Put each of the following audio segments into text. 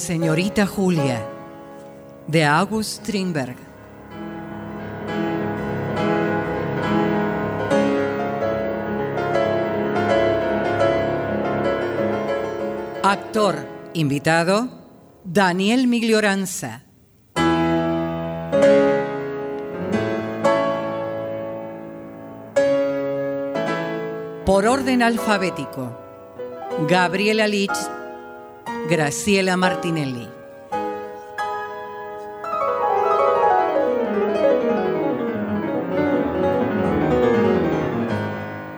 señorita Julia, de August Strindberg. Actor invitado, Daniel Miglioranza. Por orden alfabético, Gabriela Lich Graciela Martinelli.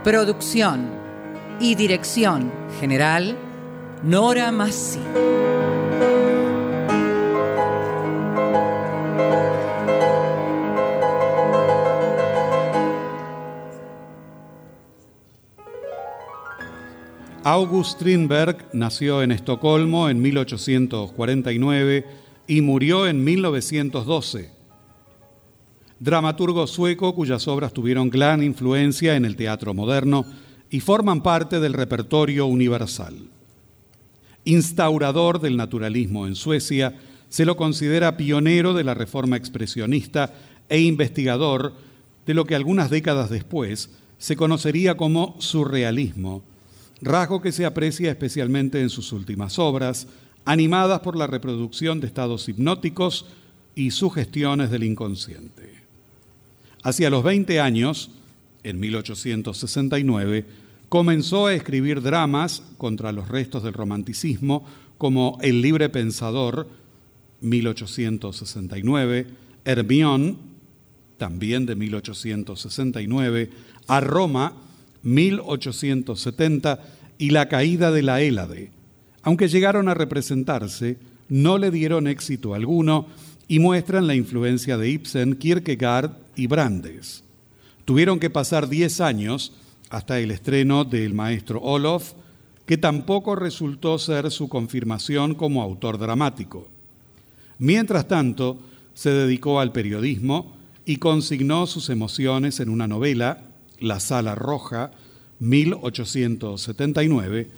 Producción y dirección general, Nora Massi. August Strindberg nació en Estocolmo en 1849 y murió en 1912. Dramaturgo sueco cuyas obras tuvieron gran influencia en el teatro moderno y forman parte del repertorio universal. Instaurador del naturalismo en Suecia, se lo considera pionero de la reforma expresionista e investigador de lo que algunas décadas después se conocería como surrealismo rasgo que se aprecia especialmente en sus últimas obras, animadas por la reproducción de estados hipnóticos y sugestiones del inconsciente. Hacia los 20 años, en 1869, comenzó a escribir dramas contra los restos del romanticismo como El libre pensador, 1869, Hermión, también de 1869, a Roma, 1870 y La caída de la Hélade. Aunque llegaron a representarse, no le dieron éxito alguno y muestran la influencia de Ibsen, Kierkegaard y Brandes. Tuvieron que pasar 10 años hasta el estreno del maestro Olof, que tampoco resultó ser su confirmación como autor dramático. Mientras tanto, se dedicó al periodismo y consignó sus emociones en una novela la Sala Roja, 1879,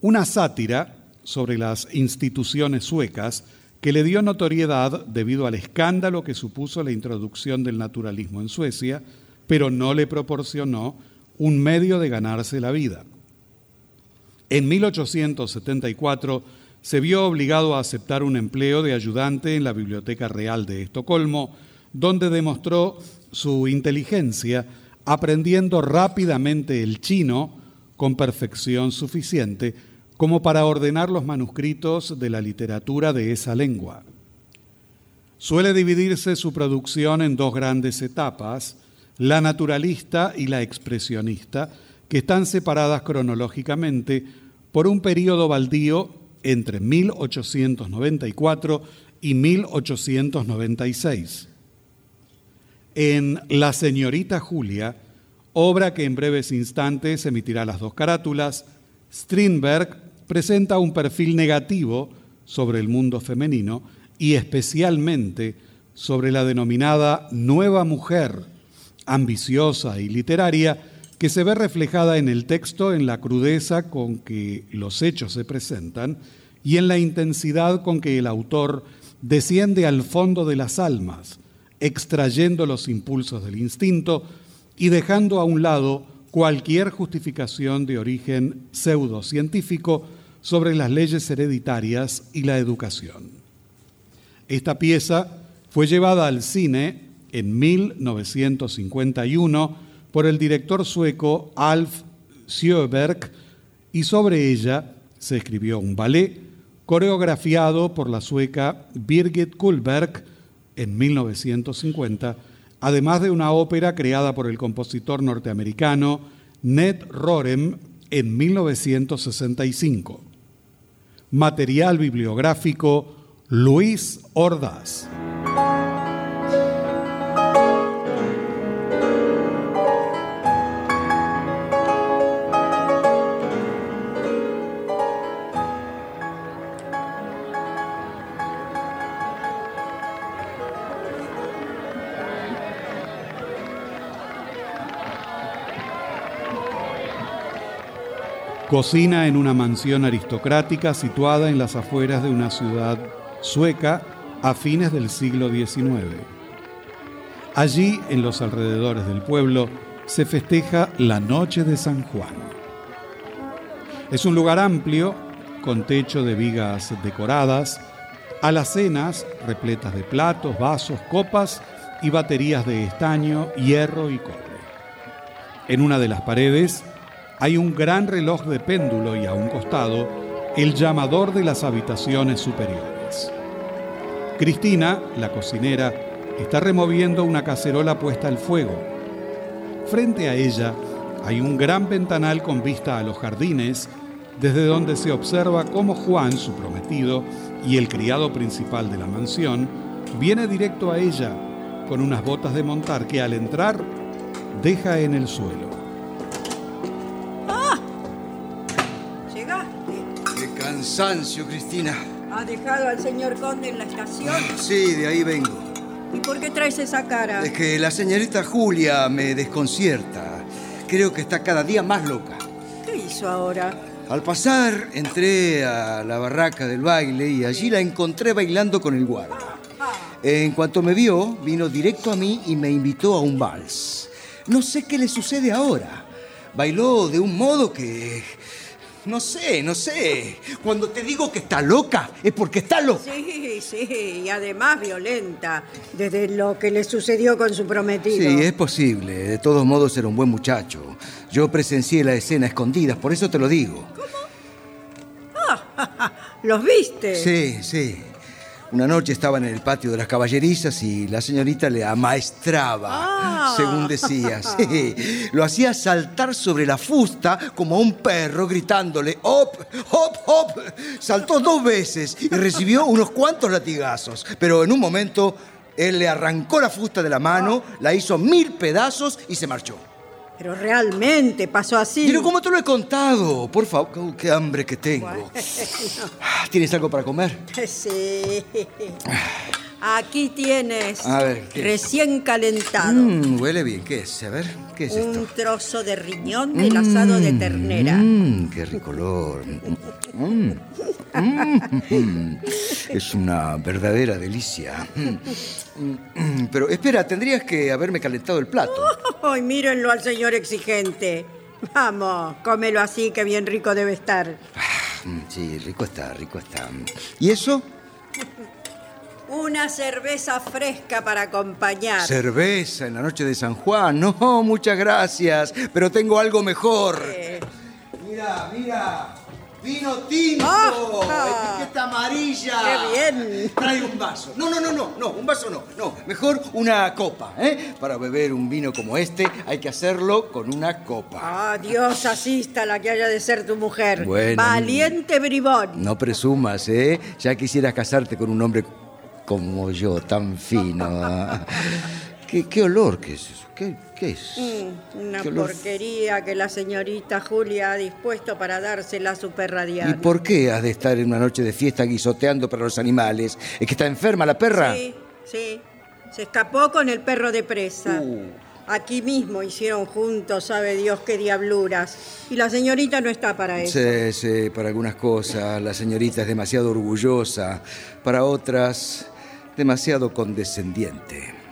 una sátira sobre las instituciones suecas que le dio notoriedad debido al escándalo que supuso la introducción del naturalismo en Suecia, pero no le proporcionó un medio de ganarse la vida. En 1874 se vio obligado a aceptar un empleo de ayudante en la Biblioteca Real de Estocolmo, donde demostró su inteligencia aprendiendo rápidamente el chino con perfección suficiente como para ordenar los manuscritos de la literatura de esa lengua. Suele dividirse su producción en dos grandes etapas, la naturalista y la expresionista, que están separadas cronológicamente por un periodo baldío entre 1894 y 1896. En La señorita Julia, obra que en breves instantes emitirá las dos carátulas, Strindberg presenta un perfil negativo sobre el mundo femenino y especialmente sobre la denominada nueva mujer, ambiciosa y literaria, que se ve reflejada en el texto en la crudeza con que los hechos se presentan y en la intensidad con que el autor desciende al fondo de las almas, extrayendo los impulsos del instinto y dejando a un lado cualquier justificación de origen pseudocientífico sobre las leyes hereditarias y la educación. Esta pieza fue llevada al cine en 1951 por el director sueco Alf Sjöberg y sobre ella se escribió un ballet coreografiado por la sueca Birgit Kullberg en 1950, además de una ópera creada por el compositor norteamericano Ned Rorem en 1965. Material bibliográfico Luis Ordaz. Cocina en una mansión aristocrática situada en las afueras de una ciudad sueca a fines del siglo XIX. Allí, en los alrededores del pueblo, se festeja la Noche de San Juan. Es un lugar amplio, con techo de vigas decoradas, alacenas repletas de platos, vasos, copas y baterías de estaño, hierro y cobre. En una de las paredes hay un gran reloj de péndulo y a un costado el llamador de las habitaciones superiores. Cristina, la cocinera, está removiendo una cacerola puesta al fuego. Frente a ella hay un gran ventanal con vista a los jardines, desde donde se observa cómo Juan, su prometido, y el criado principal de la mansión, viene directo a ella con unas botas de montar que al entrar deja en el suelo. Cansancio, Cristina. ¿Ha dejado al señor conde en la estación? Sí, de ahí vengo. ¿Y por qué traes esa cara? Es que la señorita Julia me desconcierta. Creo que está cada día más loca. ¿Qué hizo ahora? Al pasar, entré a la barraca del baile y allí la encontré bailando con el guarda. En cuanto me vio, vino directo a mí y me invitó a un vals. No sé qué le sucede ahora. Bailó de un modo que no sé, no sé. Cuando te digo que está loca, es porque está loca. Sí, sí, y además violenta, desde lo que le sucedió con su prometido. Sí, es posible. De todos modos era un buen muchacho. Yo presencié la escena escondida, por eso te lo digo. ¿Cómo? Ah, ¿Los viste? Sí, sí. Una noche estaban en el patio de las caballerizas y la señorita le amaestraba, ah. según decía. Lo hacía saltar sobre la fusta como un perro gritándole ¡Hop! ¡Hop! ¡Hop! Saltó dos veces y recibió unos cuantos latigazos. Pero en un momento él le arrancó la fusta de la mano, la hizo mil pedazos y se marchó. Pero realmente pasó así. Pero ¿cómo te lo he contado? Por favor, qué hambre que tengo. Ah, ¿Tienes algo para comer? Sí. Aquí tienes. A ver, Recién calentado. Mm, huele bien. ¿Qué es? A ver, ¿qué es Un trozo de riñón del asado de ternera. Mmm, qué rico olor. Mm. Mm, es una verdadera delicia. Pero espera, tendrías que haberme calentado el plato. Ay, mírenlo al señor exigente. Vamos, cómelo así, que bien rico debe estar. Mm, Sí, rico está, rico está. ¿Y eso? Una cerveza fresca para acompañar. Cerveza en la noche de San Juan. No, muchas gracias. Pero tengo algo mejor. Eh, Mira, mira. Vino tinto. Etiqueta amarilla. ¡Qué bien! Trae un vaso. No, no, no, no, no, un vaso no. No, mejor una copa, ¿eh? Para beber un vino como este hay que hacerlo con una copa. Ah, Dios asista a la que haya de ser tu mujer. Bueno. Valiente bribón. No presumas, ¿eh? Ya quisieras casarte con un hombre como yo, tan fino. ¿Qué, qué olor que es eso? ¿Qué, qué es? Mm, una Qué porquería que la señorita Julia ha dispuesto para dársela a su perra ¿Y Diana. por qué has de estar en una noche de fiesta guisoteando para los animales? ¿Es que está enferma la perra? Sí, sí. Se escapó con el perro de presa. Uh. Aquí mismo hicieron juntos, sabe Dios qué diabluras. Y la señorita no está para eso. Sí, sí, para algunas cosas la señorita es demasiado orgullosa, para otras demasiado condescendiente.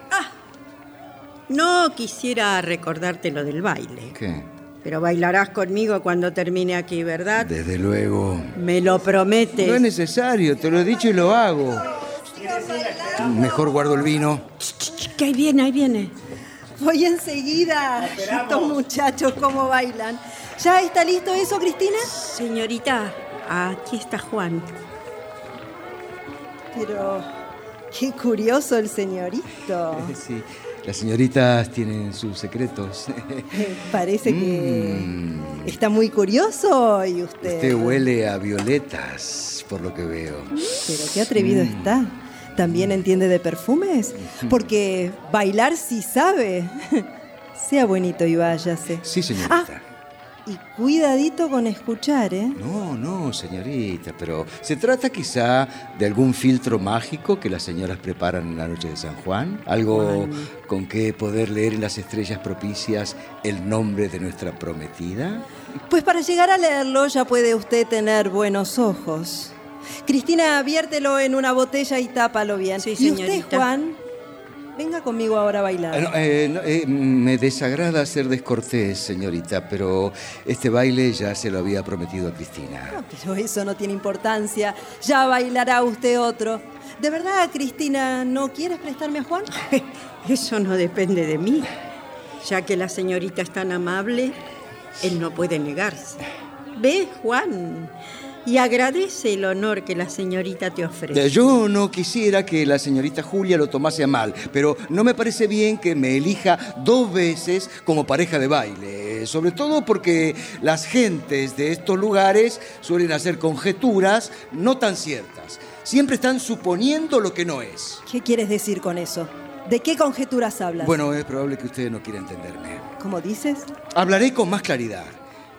No quisiera recordarte lo del baile. ¿Qué? Pero bailarás conmigo cuando termine aquí, ¿verdad? Desde luego. Me lo prometes. No es necesario, te lo he dicho y lo hago. Mejor guardo el vino. Que ahí viene, ahí viene. Voy enseguida. Estos muchachos, cómo bailan. ¿Ya está listo eso, Cristina? Señorita, aquí está Juan. Pero qué curioso el señorito. Sí, las señoritas tienen sus secretos. Parece que está muy curioso hoy usted. Usted huele a violetas, por lo que veo. Pero qué atrevido está. ¿También entiende de perfumes? Porque bailar sí sabe. Sea bonito y váyase. Sí, señorita. Ah, y cuidadito con escuchar, ¿eh? No, no, señorita, pero se trata quizá de algún filtro mágico que las señoras preparan en la noche de San Juan. Algo con que poder leer en las estrellas propicias el nombre de nuestra prometida. Pues para llegar a leerlo ya puede usted tener buenos ojos. Cristina, viértelo en una botella y tápalo bien. Sí, y usted, señorita. Juan, venga conmigo ahora a bailar. Eh, no, eh, no, eh, me desagrada ser descortés, señorita, pero este baile ya se lo había prometido a Cristina. Pero eso no tiene importancia. Ya bailará usted otro. ¿De verdad, Cristina, no quieres prestarme a Juan? Eso no depende de mí. Ya que la señorita es tan amable, él no puede negarse. Ve, Juan, y agradece el honor que la señorita te ofrece. Yo no quisiera que la señorita Julia lo tomase a mal, pero no me parece bien que me elija dos veces como pareja de baile, sobre todo porque las gentes de estos lugares suelen hacer conjeturas no tan ciertas. Siempre están suponiendo lo que no es. ¿Qué quieres decir con eso? ¿De qué conjeturas hablas? Bueno, es probable que usted no quiera entenderme. ¿Cómo dices? Hablaré con más claridad.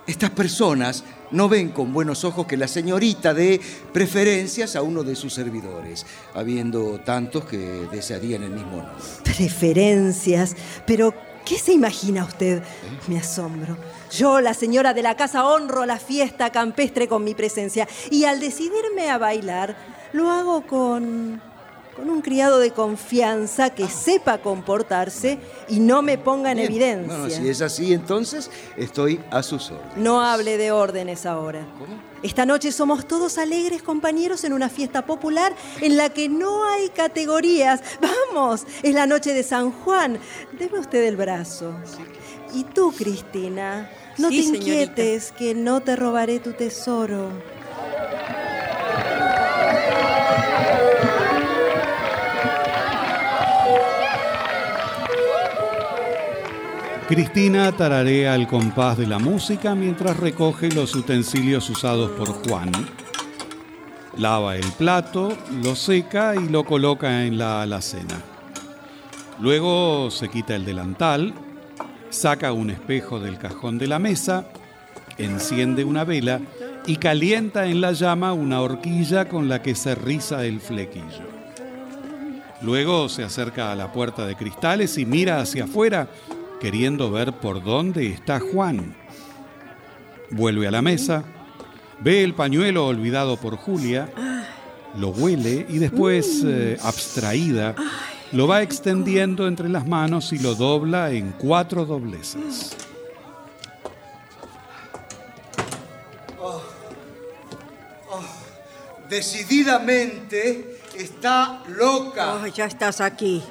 Estas personas no ven con buenos ojos que la señorita dé preferencias a uno de sus servidores, habiendo tantos que desearían el mismo honor. Preferencias. Pero, ¿qué se imagina usted? Me asombro. Yo, la señora de la casa, honro la fiesta campestre con mi presencia. Y al decidirme a bailar, lo hago con. Con un criado de confianza que sepa comportarse y no me ponga en Bien. evidencia. Bueno, si es así, entonces estoy a sus órdenes. No hable de órdenes ahora. Esta noche somos todos alegres compañeros en una fiesta popular en la que no hay categorías. Vamos, es la noche de San Juan. Deme usted el brazo. Y tú, Cristina, no Sí, te señorita. inquietes que no te robaré tu tesoro. Cristina tararea al compás de la música mientras recoge los utensilios usados por Juan. Lava el plato, lo seca y lo coloca en la alacena. Luego se quita el delantal, saca un espejo del cajón de la mesa, enciende una vela y calienta en la llama una horquilla con la que se riza el flequillo. Luego se acerca a la puerta de cristales y mira hacia afuera, queriendo ver por dónde está Juan. Vuelve a la mesa, Ve el pañuelo olvidado por Julia, lo huele y después, eh, abstraída, lo va extendiendo entre las manos y lo dobla en cuatro dobleces. Decididamente está loca. Oh, ya estás aquí.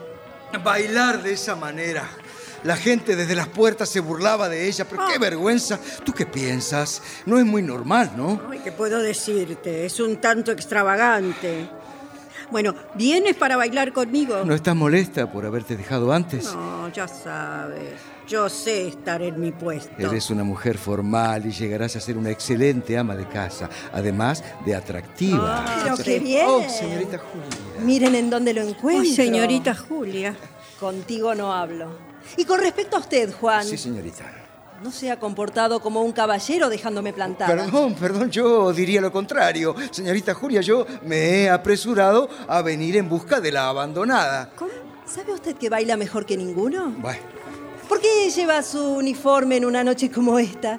Bailar de esa manera. La gente desde las puertas se burlaba de ella, pero qué vergüenza. ¿Tú qué piensas? No es muy normal, ¿no? Ay, ¿qué puedo decirte? Es un tanto extravagante. Bueno, ¿vienes para bailar conmigo? ¿No estás molesta por haberte dejado antes? No, ya sabes. Yo sé estar en mi puesto. Eres una mujer formal y llegarás a ser una excelente ama de casa, además de atractiva. Pero qué bien. Oh, señorita Julia. Miren en dónde lo encuentro. Uy, señorita Julia. Contigo no hablo. Y con respecto a usted, Juan, Sí, señorita. no se ha comportado como un caballero dejándome plantada. Perdón, perdón, yo diría lo contrario. Señorita Julia, yo me he apresurado a venir en busca de la abandonada. ¿Cómo? ¿Sabe usted que baila mejor que ninguno? Bueno, ¿Por qué lleva su uniforme en una noche como esta?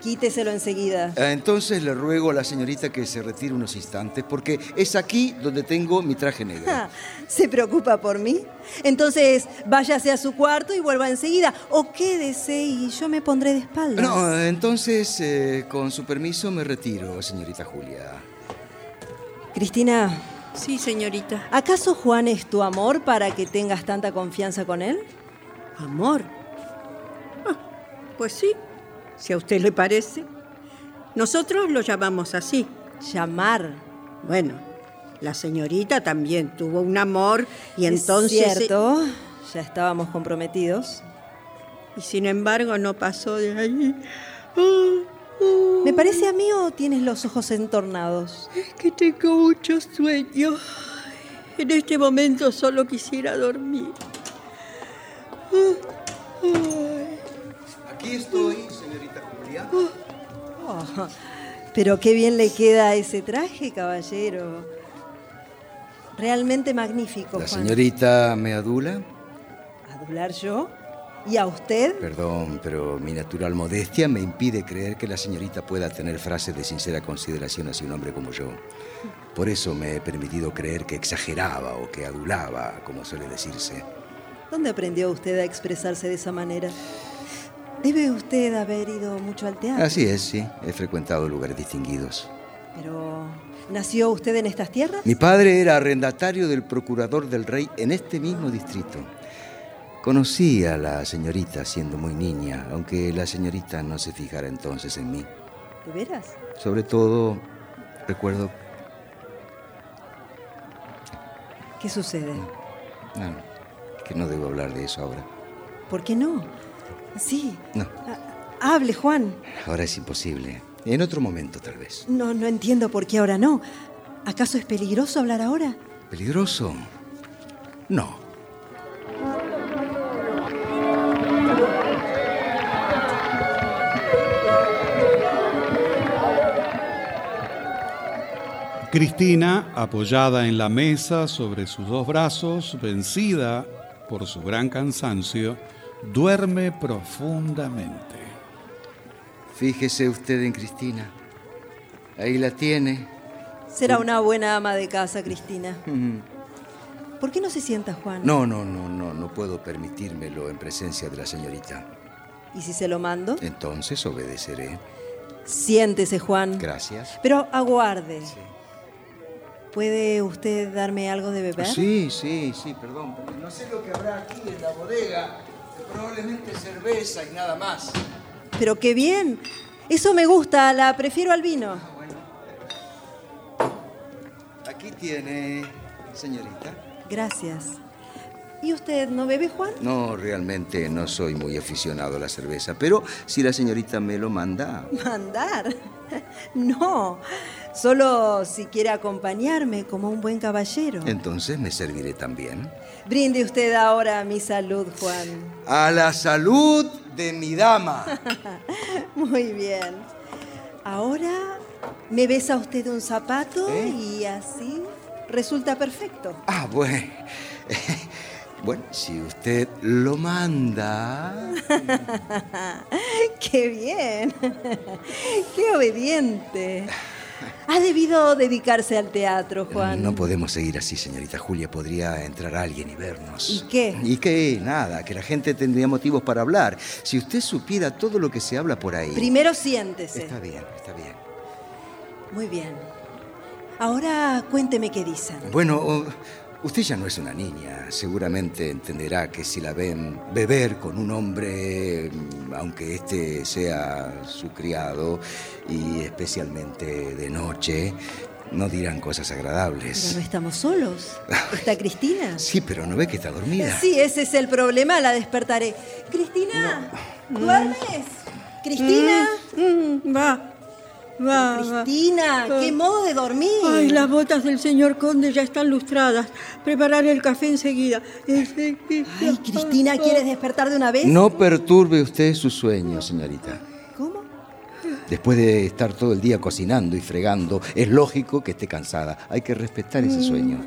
Quíteselo enseguida. eh, entonces le ruego a la señorita que se retire unos instantes, porque es aquí donde tengo mi traje negro. Ah, ¿Se preocupa por mí? Entonces váyase a su cuarto y vuelva enseguida. O quédese y yo me pondré de espaldas. No, entonces, eh, con su permiso, me retiro, señorita Julia. Cristina, Sí, señorita. ¿acaso Juan es tu amor para que tengas tanta confianza con él? Amor. Pues sí, si a usted le parece. Nosotros lo llamamos así. Llamar. Bueno, la señorita también tuvo un amor y Es entonces... cierto, ya estábamos comprometidos. Y sin embargo no pasó de ahí. Ah, ah, ¿Me parece a mí o tienes los ojos entornados? es que tengo mucho sueño. En este momento solo quisiera dormir. Aquí estoy, señorita Julia. Oh, pero qué bien le queda ese traje, caballero. Realmente magnífico, La Juan. señorita me adula. ¿Adular yo? ¿Y a usted? Perdón, pero mi natural modestia me impide creer que la señorita pueda tener frases de sincera consideración hacia un hombre como yo. Por eso me he permitido creer que exageraba o que adulaba, como suele decirse. ¿Dónde aprendió usted a expresarse de esa manera? Debe usted haber ido mucho al teatro. Así es, sí. He frecuentado lugares distinguidos. Pero, ¿nació usted en estas tierras? Mi padre era arrendatario del procurador del rey en este mismo distrito. Conocí a la señorita siendo muy niña, aunque la señorita no se fijara entonces en mí. ¿De veras? Sobre todo, recuerdo... ¿Qué sucede? No, que no debo hablar de eso ahora. ¿Por qué no? Sí. No, Ha- Hable, Juan. ahora es imposible. En otro momento, tal vez. No, no entiendo por qué ahora no. ¿Acaso es peligroso hablar ahora? ¿Peligroso? No. Cristina, apoyada en la mesa sobre sus dos brazos, vencida por su gran cansancio, duerme profundamente. Fíjese usted en Cristina. Ahí la tiene. Será una buena ama de casa, Cristina. ¿Por qué no se sienta, Juan? No, no, no, no, no puedo permitírmelo en presencia de la señorita. ¿Y si se lo mando? Entonces obedeceré. Siéntese, Juan. Gracias. Pero aguarde. ¿Puede usted darme algo de beber? Sí, sí, sí, perdón. pero No sé lo que habrá aquí en la bodega. Probablemente cerveza y nada más. Pero qué bien. Eso me gusta, la prefiero al vino. Aquí tiene, señorita. Gracias. ¿Y usted no bebe, Juan? No, realmente no soy muy aficionado a la cerveza, pero si la señorita me lo manda. Mandar. No. Solo si quiere acompañarme como un buen caballero. Entonces me serviré también. Brinde usted ahora a mi salud, Juan. A la salud de mi dama. Muy bien. Ahora me besa usted un zapato ¿Eh? y así resulta perfecto. Ah, bueno. Bueno, si usted lo manda. ¡Qué bien! ¡Qué obediente! Ha debido dedicarse al teatro, Juan. No podemos seguir así, señorita Julia. Podría entrar alguien y vernos. ¿Y qué? ¿Y qué? Nada, que la gente tendría motivos para hablar. Si usted supiera todo lo que se habla por ahí. Primero siéntese. Está bien, está bien. Muy bien. Ahora cuénteme qué dicen. Bueno, oh, usted ya no es una niña. Seguramente entenderá que si la ven beber con un hombre, mm, aunque este sea su criado, y especialmente de noche, no dirán cosas Pero agradables. no estamos solos. ¿Está Cristina? Sí, pero ¿no ve que está dormida? Sí, ese es el problema, la despertaré. Cristina, ¿duermes? Cristina, Mm, va, va. Cristina, qué modo de dormir. Ay, las botas del señor conde ya están lustradas. Prepararé el café enseguida. Ay, Cristina, ¿quieres despertar de una vez? No perturbe usted su sueño, señorita. ¿Cómo? Después de estar todo el día cocinando y fregando, es lógico que esté cansada. Hay que respetar ese sueño.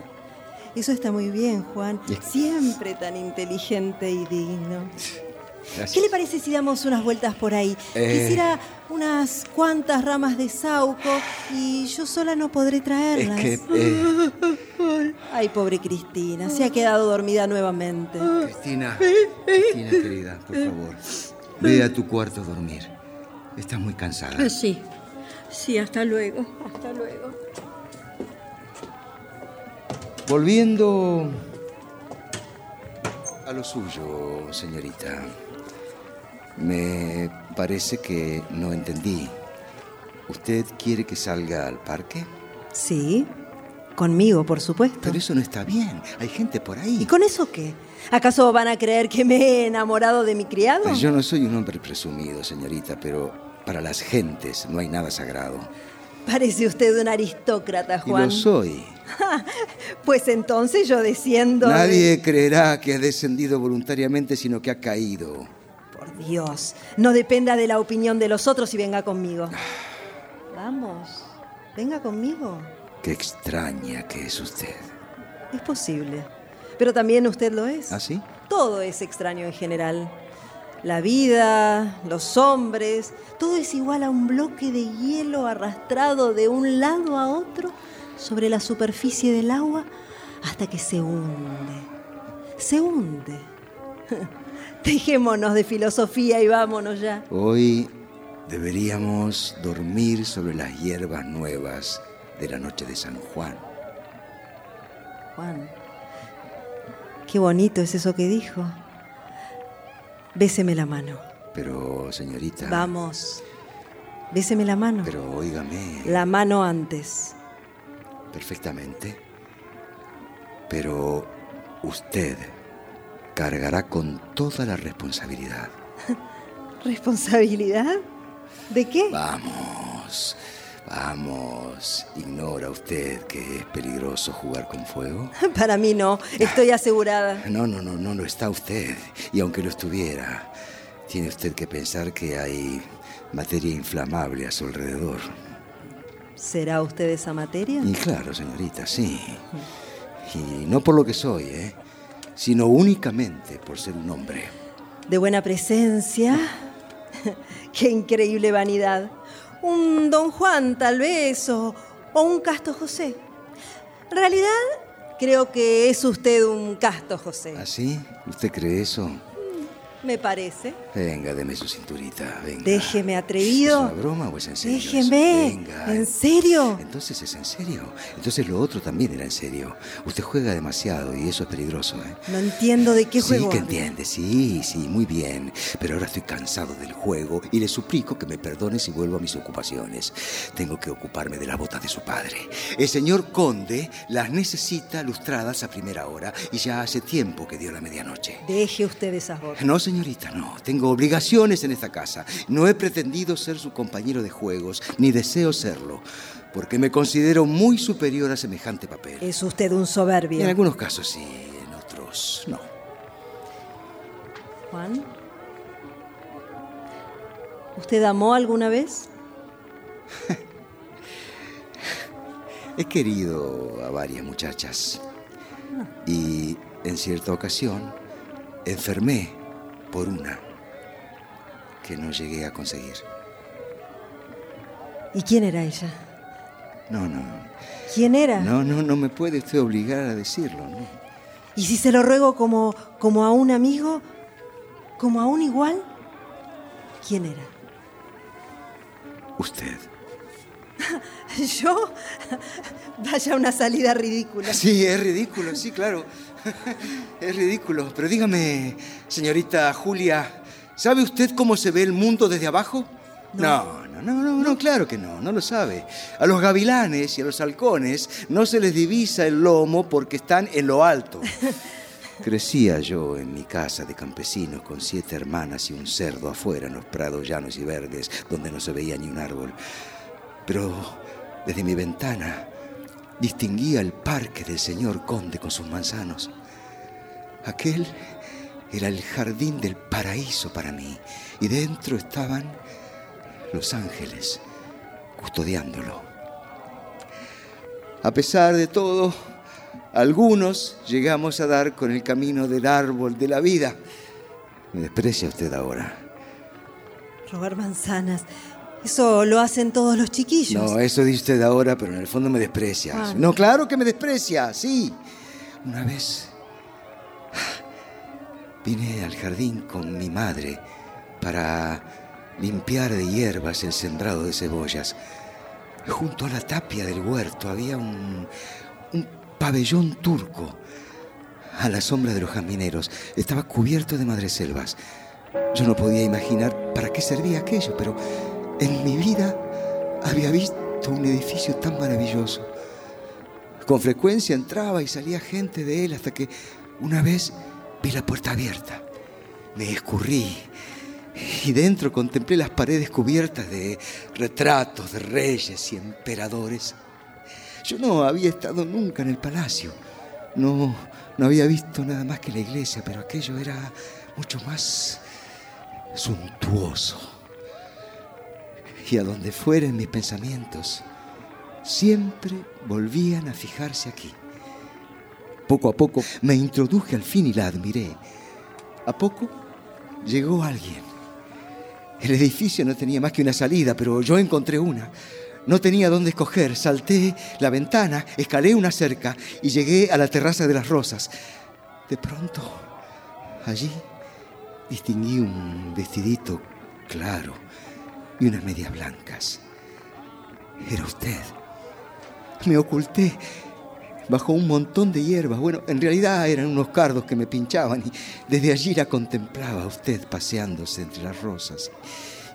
Eso está muy bien, Juan. Siempre tan inteligente y digno. Gracias. ¿Qué le parece si damos unas vueltas por ahí? Eh. Quisiera unas cuantas ramas de sauco y yo sola no podré Es traerlas. que... eh, Ay, pobre Cristina, se ha quedado dormida nuevamente. Cristina, Cristina querida, por favor, ve a tu cuarto a dormir. Estás muy cansada. Sí, sí, hasta luego, hasta luego. Volviendo a lo suyo, señorita. Me parece que no entendí. ¿Usted quiere que salga al parque? Sí, conmigo, por supuesto. Pero eso no está bien. Hay gente por ¿Y ahí. con eso qué? ¿Acaso van a creer que me he enamorado de mi criado? Pues Yo no soy un hombre presumido, señorita, pero para las gentes no hay nada sagrado. Parece usted un aristócrata, Y Juan. lo soy. Pues entonces yo desciendo. de- Nadie creerá que ha descendido voluntariamente, sino que ha caído. Dios, no dependa de la opinión de los otros y venga conmigo. Vamos, venga conmigo. Qué extraña que es usted. Es posible. Pero también usted lo es. ¿Ah, sí? Todo es extraño en general. La vida, los hombres, todo es igual a un bloque de hielo arrastrado de un lado a otro sobre la superficie del agua hasta que se hunde. Se hunde. Dejémonos de filosofía y vámonos ya. Hoy deberíamos dormir sobre las hierbas nuevas de la noche de San Juan. Juan, qué bonito es eso que dijo. Béseme la mano. Pero, señorita. Vamos. Béseme la mano. Pero óigame. La mano antes. Perfectamente. Pero usted cargará con toda la responsabilidad. ¿Responsabilidad? ¿De qué? Vamos, vamos. ¿Ignora usted que es peligroso jugar con fuego? Para mí no, estoy asegurada. No, no, no, no lo está usted. Y aunque lo estuviera, tiene usted que pensar que hay materia inflamable a su alrededor. ¿Será usted esa materia? Y claro, señorita, sí. Y no por lo que soy, ¿eh? Sino únicamente por ser un hombre. De buena presencia. Qué increíble vanidad. Un don Juan, tal vez, o, o un casto José. En realidad, creo que es usted un casto José. ¿Así? ¿Usted cree eso? Me parece. Venga, deme su cinturita, venga. Déjeme ¿Es atrevido. una broma o es en serio? Déjeme. eso? Venga. ¿En serio? Entonces es en serio. Entonces lo otro también era en serio. Usted juega demasiado y eso es peligroso, ¿eh? No entiendo de qué sí juego. que habla. entiende, sí, sí, muy bien. Pero ahora estoy cansado del juego y le suplico que me perdone si vuelvo a mis ocupaciones. Tengo que ocuparme de las botas de su padre. El señor conde las necesita lustradas a primera hora y ya hace tiempo que dio la medianoche. Deje usted esas botas. No, señorita, no. Tengo obligaciones en esta casa. No he pretendido ser su compañero de juegos, ni deseo serlo, porque me considero muy superior a semejante papel. Es usted un soberbio. En algunos casos sí, en otros no. Juan. ¿Usted amó alguna vez? He querido a varias muchachas y en cierta ocasión enfermé por una que no llegué a conseguir. ¿Y quién era ella? No, no. ¿Quién era? No, no, no me puede usted obligar a decirlo, ¿no? ¿Y si se lo ruego como, como a un amigo? ¿Como a un igual? ¿Quién era? Usted. ¿Yo? Vaya una salida ridícula. Sí, es ridículo, sí, claro. Es ridículo. Pero dígame, señorita Julia, ¿sabe usted cómo se ve el mundo desde abajo? No, no, no, no, no, claro que no, no lo sabe. A los gavilanes y a los halcones no se les divisa el lomo porque están en lo alto. Crecía yo en mi casa de campesinos con siete hermanas y un cerdo afuera en los prados llanos y verdes donde no se veía ni un árbol. Pero desde mi ventana distinguía el parque del señor conde con sus manzanos. Aquel era el jardín del paraíso para mí y dentro estaban los ángeles custodiándolo. A pesar de todo, algunos llegamos a dar con el camino del árbol de la vida. Me desprecia usted ahora. Robar manzanas. Eso lo hacen todos los chiquillos. No, eso dice usted ahora, pero en el fondo me desprecia. Ah. No, claro que me desprecia, sí. Una vez vine al jardín con mi madre para limpiar de hierbas el sembrado de cebollas. Junto a la tapia del huerto había un, un pabellón turco a la sombra de los jamineros. Estaba cubierto de madreselvas. Yo no podía imaginar para qué servía aquello, pero en mi vida había visto un edificio tan maravilloso. Con frecuencia entraba y salía gente de él hasta que una vez vi la puerta abierta. Me escurrí y dentro contemplé las paredes cubiertas de retratos de reyes y emperadores. Yo no había estado nunca en el palacio. No, no había visto nada más que la iglesia, pero aquello era mucho más suntuoso. Donde fueren mis pensamientos, siempre volvían a fijarse aquí. Poco a poco me introduje al fin y la admiré. A poco llegó alguien. El edificio no tenía más que una salida, pero yo encontré una. No tenía dónde escoger. Salté la ventana, escalé una cerca y llegué a la terraza de las rosas. De pronto, allí distinguí un vestidito claro y unas medias blancas. Era usted. Me oculté bajo un montón de hierbas. Bueno, en realidad eran unos cardos que me pinchaban y desde allí la contemplaba usted paseándose entre las rosas.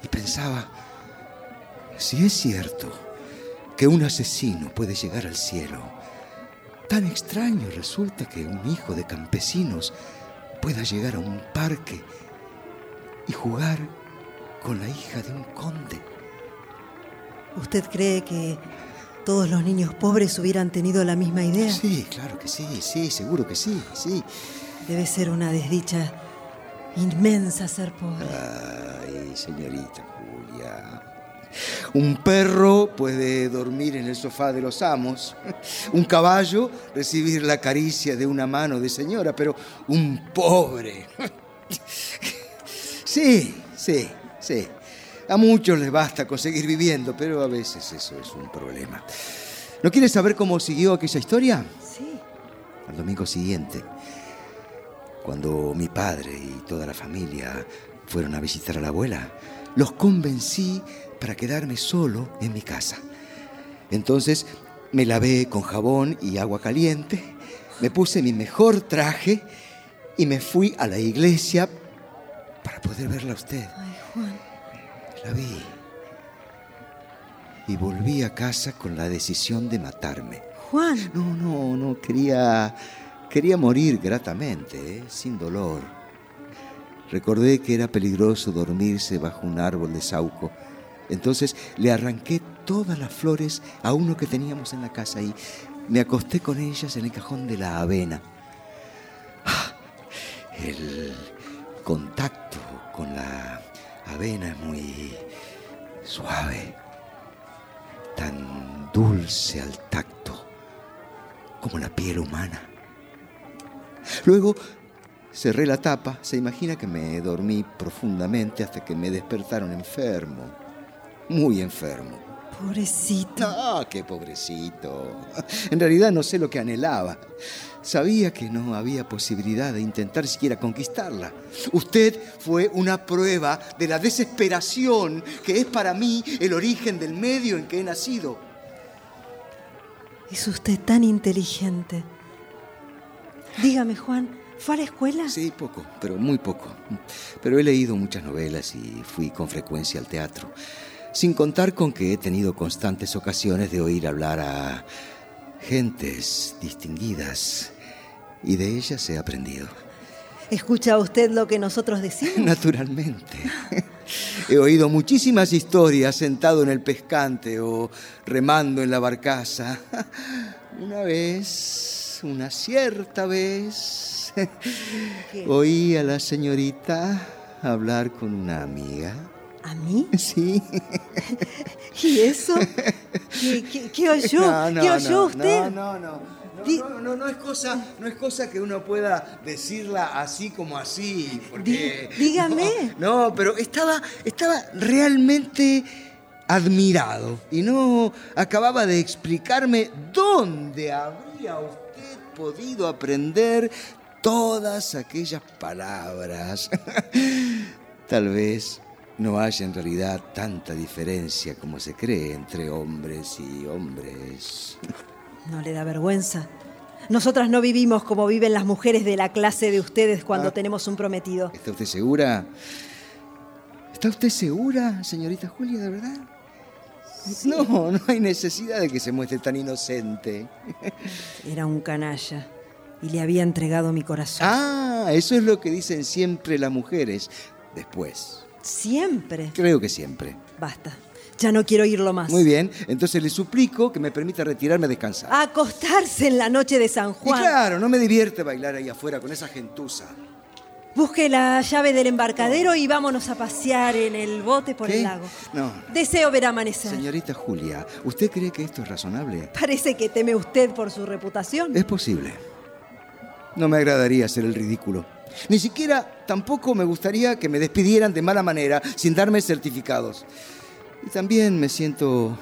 Y pensaba, si es cierto que un asesino puede llegar al cielo, tan extraño resulta que un hijo de campesinos pueda llegar a un parque y jugar con la hija de un conde. ¿Usted cree que todos los niños pobres hubieran tenido la misma idea? Sí, claro que sí, sí, seguro que sí, sí. Debe ser una desdicha inmensa ser pobre. Ay, señorita Julia. Un perro puede dormir en el sofá de los amos, un caballo recibir la caricia de una mano de señora, pero un pobre. Sí, sí, sí. A muchos les basta conseguir viviendo, pero a veces eso es un problema. ¿No quieres saber cómo siguió aquella historia? Sí. Al domingo siguiente, cuando mi padre y toda la familia fueron a visitar a la abuela, los convencí para quedarme solo en mi casa. Entonces me lavé con jabón y agua caliente, me puse mi mejor traje y me fui a la iglesia para poder verla a usted. Ay. La vi. Y volví a casa con la decisión de matarme. Juan. No, no, no, quería. Quería morir gratamente, ¿eh? sin dolor. Recordé que era peligroso dormirse bajo un árbol de sauco. Entonces le arranqué todas las flores a uno que teníamos en la casa y me acosté con ellas en el cajón de la avena. Ah, El contacto con la avena es muy suave, tan dulce al tacto como la piel humana. Luego Cerré la tapa, se imagina que me dormí profundamente hasta que me despertaron enfermo, muy enfermo. Pobrecito. Ah, qué pobrecito. En realidad no sé lo que anhelaba. Sabía que no había posibilidad de intentar siquiera conquistarla. Usted fue una prueba de la desesperación que es para mí el origen del medio en que he nacido. Es usted tan inteligente. Dígame, Juan, ¿fue a la escuela? Sí, poco, pero muy poco. Pero he leído muchas novelas y fui con frecuencia al teatro. Sin contar con que he tenido constantes ocasiones de oír hablar a gentes distinguidas y de ellas he aprendido. ¿Escucha usted lo que nosotros decimos? Naturalmente. He oído muchísimas historias sentado en el pescante o remando en la barcaza. Una vez, una cierta vez, oí a la señorita hablar con una amiga. ¿A mí? Sí. ¿Y eso? ¿Qué, qué- qué oyó? No, no, ¿Qué oyó no, usted? No, no, no. No, no, no, no es cosa, no es cosa que uno pueda decirla así como así, porque dígame. No, no, pero estaba, estaba realmente admirado y no acababa de explicarme dónde habría usted podido aprender todas aquellas palabras. Tal vez no haya en realidad tanta diferencia como se cree entre hombres y hombres. ¿No le da vergüenza? Nosotras no vivimos como viven las mujeres de la clase de ustedes cuando Ah. tenemos un prometido. ¿Está usted segura? ¿Está usted segura, señorita Julia, de verdad? No, no hay necesidad de que se muestre tan inocente. Era un canalla y le había entregado mi corazón. Ah, eso es lo que dicen siempre las mujeres. Después. Siempre. Creo que siempre. Basta. Ya no quiero oírlo más. Muy bien, entonces le suplico que me permita retirarme a descansar. Acostarse en la noche de San y Juan. claro, no me divierte bailar ahí afuera con esa gentuza. Busque la llave del embarcadero y vámonos a pasear en el bote por ¿Qué? el lago. No. Deseo ver amanecer. Señorita Julia, ¿usted cree que esto es razonable? Parece que teme usted por su reputación. Es posible. No me agradaría hacer el ridículo. Ni siquiera tampoco me gustaría que me despidieran de mala manera sin darme certificados. Y también me siento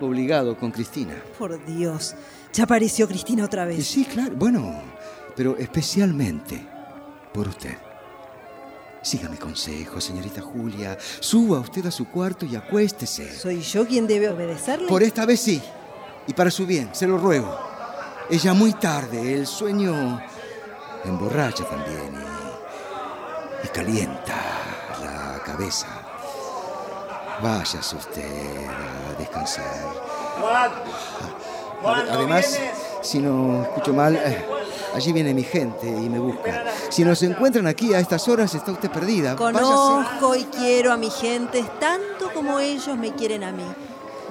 obligado con Cristina. Por Dios. Ya apareció Cristina otra vez. sí, claro, bueno, pero especialmente por usted. Siga mi consejo, señorita Julia. Suba usted a su cuarto y acuéstese. ¿Soy yo quien debe obedecerle? Por esta vez sí. Y para su bien, se lo ruego. Es ya muy tarde. El sueño emborracha también y, y calienta la cabeza. Váyase usted a descansar. Ade- Además, si no escucho mal, eh, allí viene mi gente y me busca. Si nos encuentran aquí a estas horas, está usted perdida. Váyase. Conozco y quiero a mi gente tanto como ellos me quieren a mí.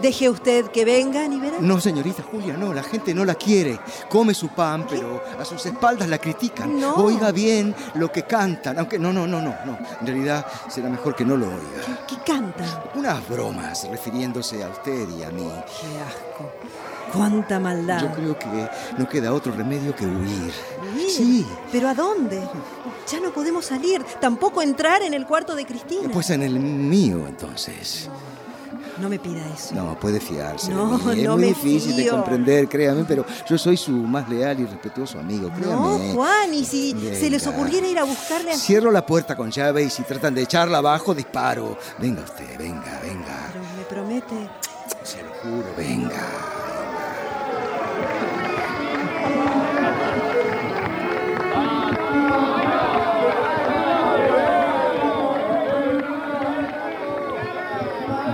Deje usted que vengan y verán. No, señorita Julia, no, la gente no la quiere. Come su pan, pero a sus espaldas la critican. No. Oiga bien lo que cantan, aunque no, no, no, no, no. En realidad será mejor que no lo oiga. ¿Qué cantan? Unas bromas refiriéndose a usted y a mí. Qué asco. Cuánta maldad. Yo creo que no queda otro remedio que huir. Huir. Sí. ¿Pero a dónde? Ya no podemos salir. Tampoco entrar en el cuarto de Cristina. Pues en el mío, entonces. No me pida eso. No, puede fiarse. No. Es no muy difícil de comprender, créame, pero yo soy su más leal y respetuoso amigo, No, créame. Juan, y si se les ocurriera ir a buscarle a... Cierro la puerta con llave y si tratan de echarla abajo, disparo. Venga usted, venga, venga. Pero me promete... Se lo juro, venga.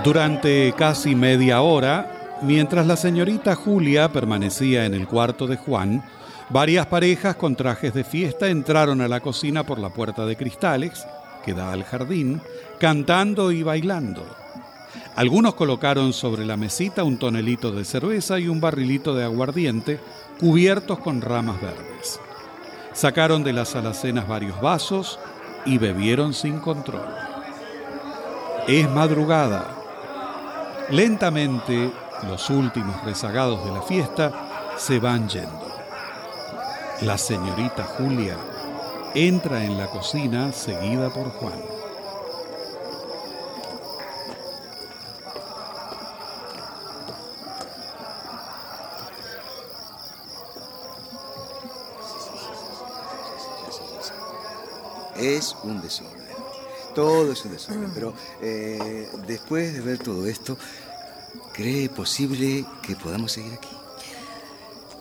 Durante casi media hora, mientras la señorita Julia permanecía en el cuarto de Juan, varias parejas con trajes de fiesta entraron a la cocina por la puerta de cristales, que da al jardín, cantando y bailando. Algunos colocaron sobre la mesita un tonelito de cerveza y un barrilito de aguardiente cubiertos con ramas verdes. Sacaron de las alacenas varios vasos y bebieron sin control. Es madrugada. Lentamente, los últimos rezagados de la fiesta se van yendo. La señorita Julia entra en la cocina seguida por Juan. Es un desorden. Todo es un desorden. Pero eh, después de ver todo esto, ¿cree posible que podamos seguir aquí?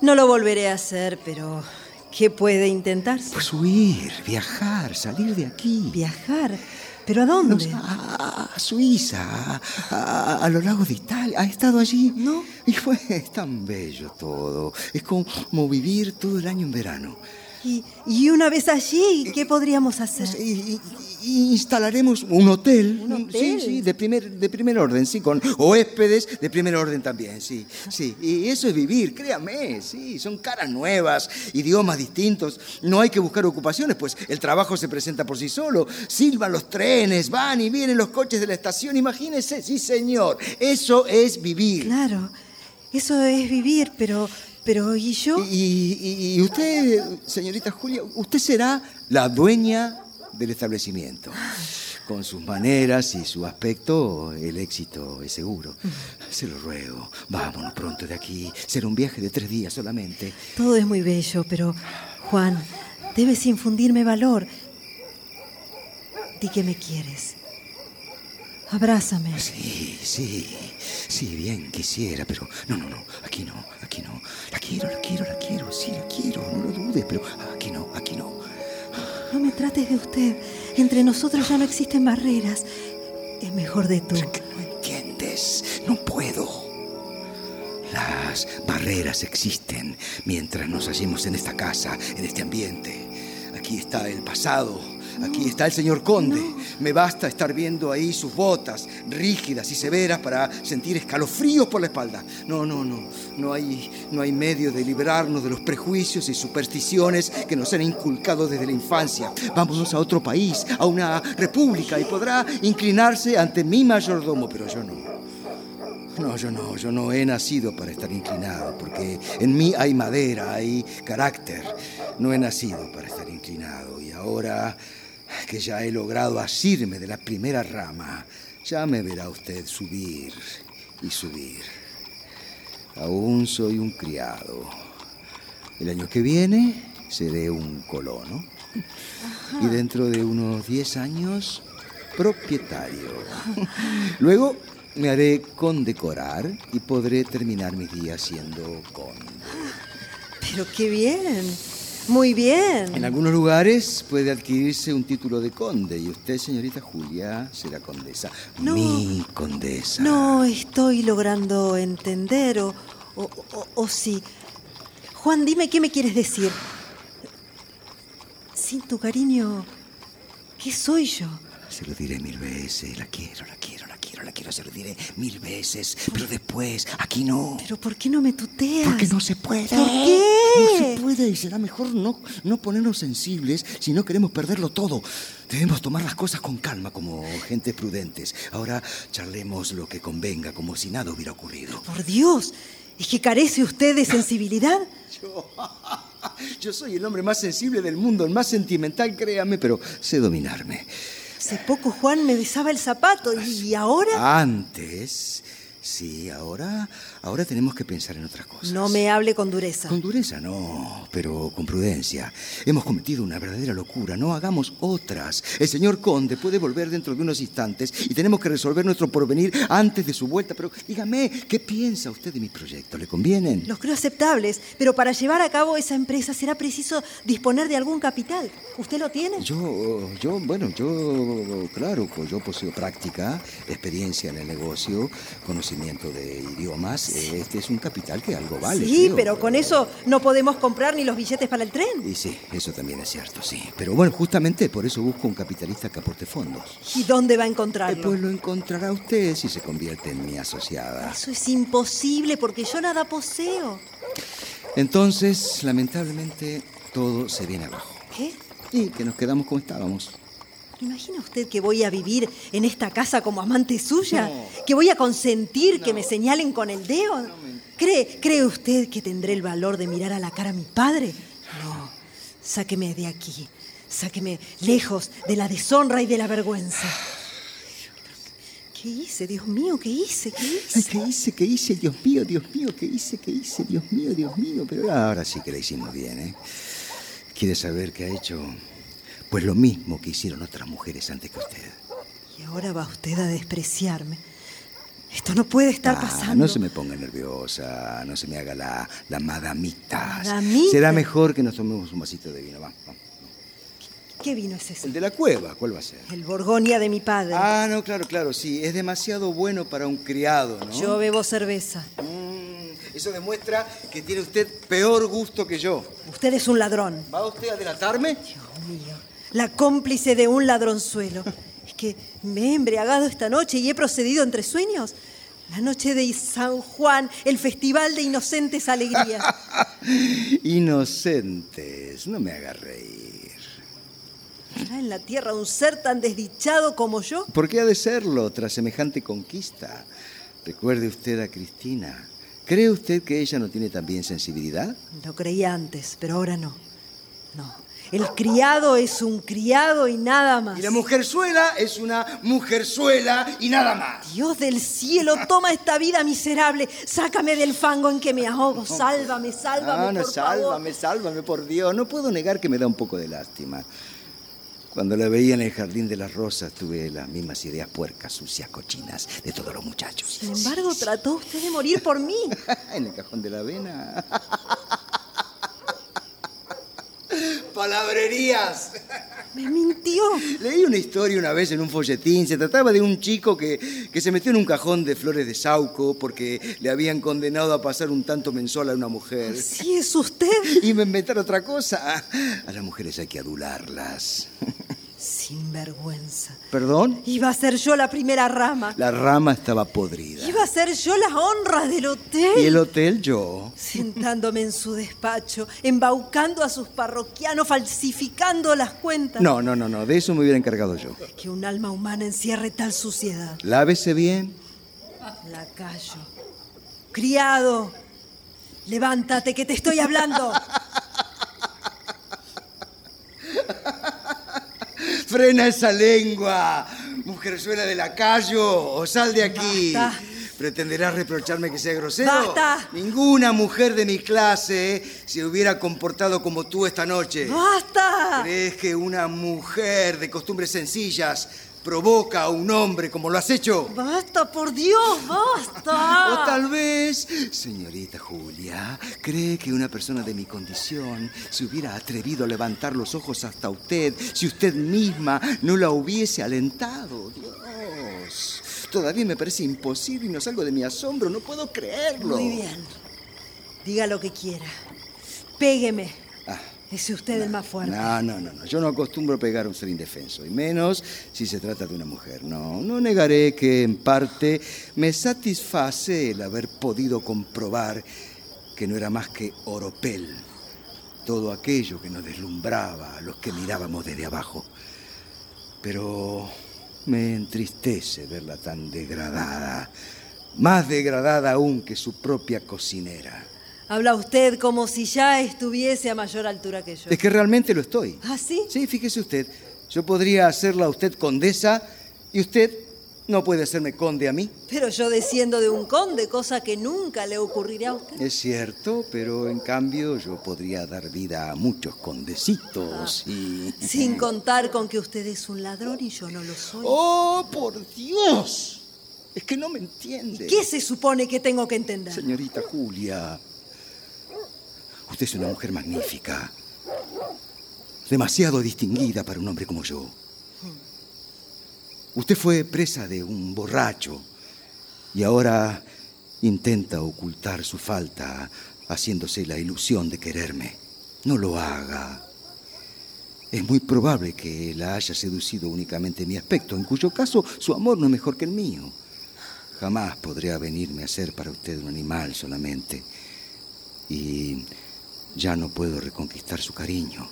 No lo volveré a hacer, pero ¿qué puede intentarse? Pues huir, viajar, salir de aquí. ¿Viajar? ¿Pero a dónde? A, a Suiza, a, a- a los lagos de Italia. ¿Ha estado allí? No. Y fue es tan bello todo. Es como vivir todo el año en verano. Y, y una vez allí, ¿qué podríamos hacer? Y, instalaremos un hotel. ¿Un hotel? Sí, sí, de primer, de primer orden, sí, con huéspedes de primer orden también, sí. Sí, y eso es vivir, créame, sí, son caras nuevas, idiomas distintos. No hay que buscar ocupaciones, pues el trabajo se presenta por sí solo. Silban los trenes, van y vienen los coches de la estación, imagínese, sí, señor. Eso es vivir. Claro, eso es vivir, pero, pero ¿y yo? Y, y- y usted, señorita Julia, usted será la dueña del establecimiento. Con sus maneras y su aspecto, el éxito es seguro. Se lo ruego, vámonos pronto de aquí. Será un viaje de tres días solamente. Todo es muy bello, pero Juan, debes infundirme valor. Di que me quieres. Abrázame. Sí, sí, sí, bien quisiera, pero no, no, no, aquí no, aquí no. La quiero, la quiero, la quiero, sí, la quiero, no lo dudes, pero aquí no, aquí no. No me trates de usted. Entre nosotros ya no existen barreras. Es mejor de tú. que no entiendes. No puedo. Las barreras existen mientras nos hallemos en esta casa, en este ambiente. Aquí está el pasado. Aquí está el señor conde. Me basta estar viendo ahí sus botas rígidas y severas para sentir escalofríos por la espalda. No, no, no. No hay, no hay medio de librarnos de los prejuicios y supersticiones que nos han inculcado desde la infancia. Vámonos a otro país, a una república, y podrá inclinarse ante mi mayordomo, pero yo no. No, yo no, yo no he nacido para estar inclinado, porque en mí hay madera, hay carácter. No he nacido para estar inclinado y ahora que ya he logrado asirme de la primera rama, ya me verá usted subir y subir. Aún soy un criado. El año que viene seré un colono y dentro de unos 10 años propietario. Luego me haré condecorar y podré terminar mis días siendo conde. Pero qué bien. Muy bien. En algunos lugares puede adquirirse un título de conde y usted, señorita Julia, será condesa. No. Mi condesa. No estoy logrando entender o, o, o- o sí. Juan, dime qué me quieres decir. Sin tu cariño, ¿qué soy yo? Se lo diré mil veces. La quiero, la quiero, la quiero, la quiero. Se lo diré mil veces. Pero después, aquí no. Pero ¿por qué no me tuteas? Porque no se puede. ¿Por qué? No se puede y será mejor no, no ponernos sensibles si no queremos perderlo todo. Debemos tomar las cosas con calma como gentes prudentes. Ahora charlemos lo que convenga como si nada hubiera ocurrido. Por Dios, ¿es que carece usted de sensibilidad? Yo soy el hombre más sensible del mundo, el más sentimental, créame, pero sé dominarme. Hace poco Juan me besaba el zapato y ahora Antes, sí, ahora, ahora tenemos que pensar en otras cosas. no me hable con dureza. Con dureza no, pero con prudencia. Hemos cometido una verdadera locura, no hagamos otras. El señor conde puede volver dentro de unos instantes y tenemos que resolver nuestro porvenir antes de su vuelta. Pero dígame, ¿qué piensa usted de mi proyecto? ¿Le convienen? Los creo aceptables, pero para llevar a cabo esa empresa será preciso disponer de algún capital. ¿Usted lo tiene? Yo, yo, bueno, yo, claro, pues yo poseo práctica, experiencia en el negocio, conocimiento de idiomas. Este es un capital que algo vale. sí, creo. pero con eso no podemos comprar ni los billetes para el tren. Y sí, eso también es cierto, sí. Pero bueno, justamente por eso busco un capitalista que aporte fondos. ¿Y dónde va a Eh, encontrarlo? Pues lo encontrará usted si se convierte en mi asociada. Eso es imposible porque yo nada poseo. Entonces, lamentablemente, todo se viene abajo. ¿Qué? Y que nos quedamos como estábamos. ¿Imagina usted que voy a vivir en esta casa como amante suya? ¿Que voy a consentir que me señalen con el dedo? ¿Cree, ¿Cree usted que tendré el valor de mirar a la cara a mi padre? No, sáqueme de aquí. Sáqueme lejos de la deshonra y de la vergüenza. ¿Qué hice, Dios mío? ¿Qué hice? ¿Qué Ay, hice? ¿Qué hice? ¿Qué hice? Dios mío, Dios mío, ¿qué hice? ¿Qué hice? Dios mío, Dios mío. Pero ahora sí que la hicimos bien, ¿eh? ¿Quiere saber qué ha hecho? Pues lo mismo que hicieron otras mujeres antes que usted. Y ahora va usted a despreciarme. Esto no puede estar Ah, pasando. no se me ponga nerviosa, no se me haga la, la madamita. Madamita. Será mejor que nos tomemos un vasito de vino. Va, va. ¿Qué vino es ese? El de la cueva, ¿cuál va a ser? El Borgonia de mi padre. Ah, no, claro, claro, sí. Es demasiado bueno para un criado, ¿no? Yo bebo cerveza. Mm, eso demuestra que tiene usted peor gusto que yo. Usted es un ladrón. ¿Va usted a delatarme? Dios mío. La cómplice de un ladronzuelo. Es que me he embriagado esta noche y he procedido entre sueños. La noche de San Juan, el festival de inocentes alegrías. Inocentes, no me haga reír. ¿Habrá en la tierra un ser tan desdichado como yo? ¿Por qué ha de serlo tras semejante conquista? Recuerde usted a Cristina. ¿Cree usted que ella no tiene también sensibilidad? Lo creía antes, pero ahora no. No. El criado es un criado y nada más. Y la mujerzuela es una mujerzuela y nada más. Dios del cielo, toma esta vida miserable. Sácame del fango en que me ahogo. Sálvame, sálvame, No, no, por favor. sálvame, sálvame, por Dios. No puedo negar que me da un poco de lástima. Cuando la veía en el jardín de las rosas, tuve las mismas ideas puercas, sucias, cochinas de todos los muchachos. Sin embargo, trató usted de morir por mí. en el cajón de la avena. Palabrerías. Me mintió. Leí una historia una vez en un folletín. Se trataba de un chico que, que se metió en un cajón de flores de sauco porque le habían condenado a pasar un tanto mensual a una mujer. ¿Sí es usted? Y me inventaron otra cosa. A las mujeres hay que adularlas. Sin vergüenza. ¿Perdón? Iba a ser yo la primera rama. La rama estaba podrida. Iba a ser yo la honra del hotel. Y el hotel yo. Sentándome en su despacho, embaucando a sus parroquianos, falsificando las cuentas. No, no, no, no. De eso me hubiera encargado yo. Que un alma humana encierre tal suciedad. Lávese bien. La callo. Criado, levántate que te estoy hablando. Frena esa lengua, mujerzuela de la callo, o sal de aquí. Basta. ¿Pretenderás reprocharme que sea grosero? Basta. Ninguna mujer de mi clase se hubiera comportado como tú esta noche. ¡Basta! ¿Crees que una mujer de costumbres sencillas provoca a un hombre como lo has hecho? ¡Basta, por Dios! ¡Basta! O tal vez, señorita Julia, cree que una persona de mi condición se hubiera atrevido a levantar los ojos hasta usted si usted misma no la hubiese alentado. Dios, todavía me parece imposible y no salgo de mi asombro, no puedo creerlo. Muy bien. Diga lo que quiera. Pégueme. Es usted el más fuerte. No, no, no, no. Yo no acostumbro pegar a un ser indefenso, y menos si se trata de una mujer. No, no negaré que en parte me satisface el haber podido comprobar que no era más que oropel, todo aquello que nos deslumbraba a los que mirábamos desde abajo. Pero me entristece verla tan degradada, más degradada aún que su propia cocinera. Habla usted como si ya estuviese a mayor altura que yo. Es que realmente lo estoy. ¿Ah, sí? Sí, fíjese usted. Yo podría hacerla a usted condesa y usted no puede hacerme conde a mí. Pero yo desciendo de un conde, cosa que nunca le ocurrirá a usted. Es cierto, pero en cambio yo podría dar vida a muchos condecitos y... Sin contar con que usted es un ladrón y yo no lo soy. ¡Oh, por Dios! Es que no me entiende. ¿Qué se supone que tengo que entender? Señorita Julia, usted es una mujer magnífica. Demasiado distinguida para un hombre como yo. Usted fue presa de un borracho y ahora intenta ocultar su falta haciéndose la ilusión de quererme. No lo haga. Es muy probable que la haya seducido únicamente mi aspecto, en cuyo caso su amor no es mejor que el mío. Jamás podré avenirme a ser para usted un animal solamente. Y ya no puedo reconquistar su cariño.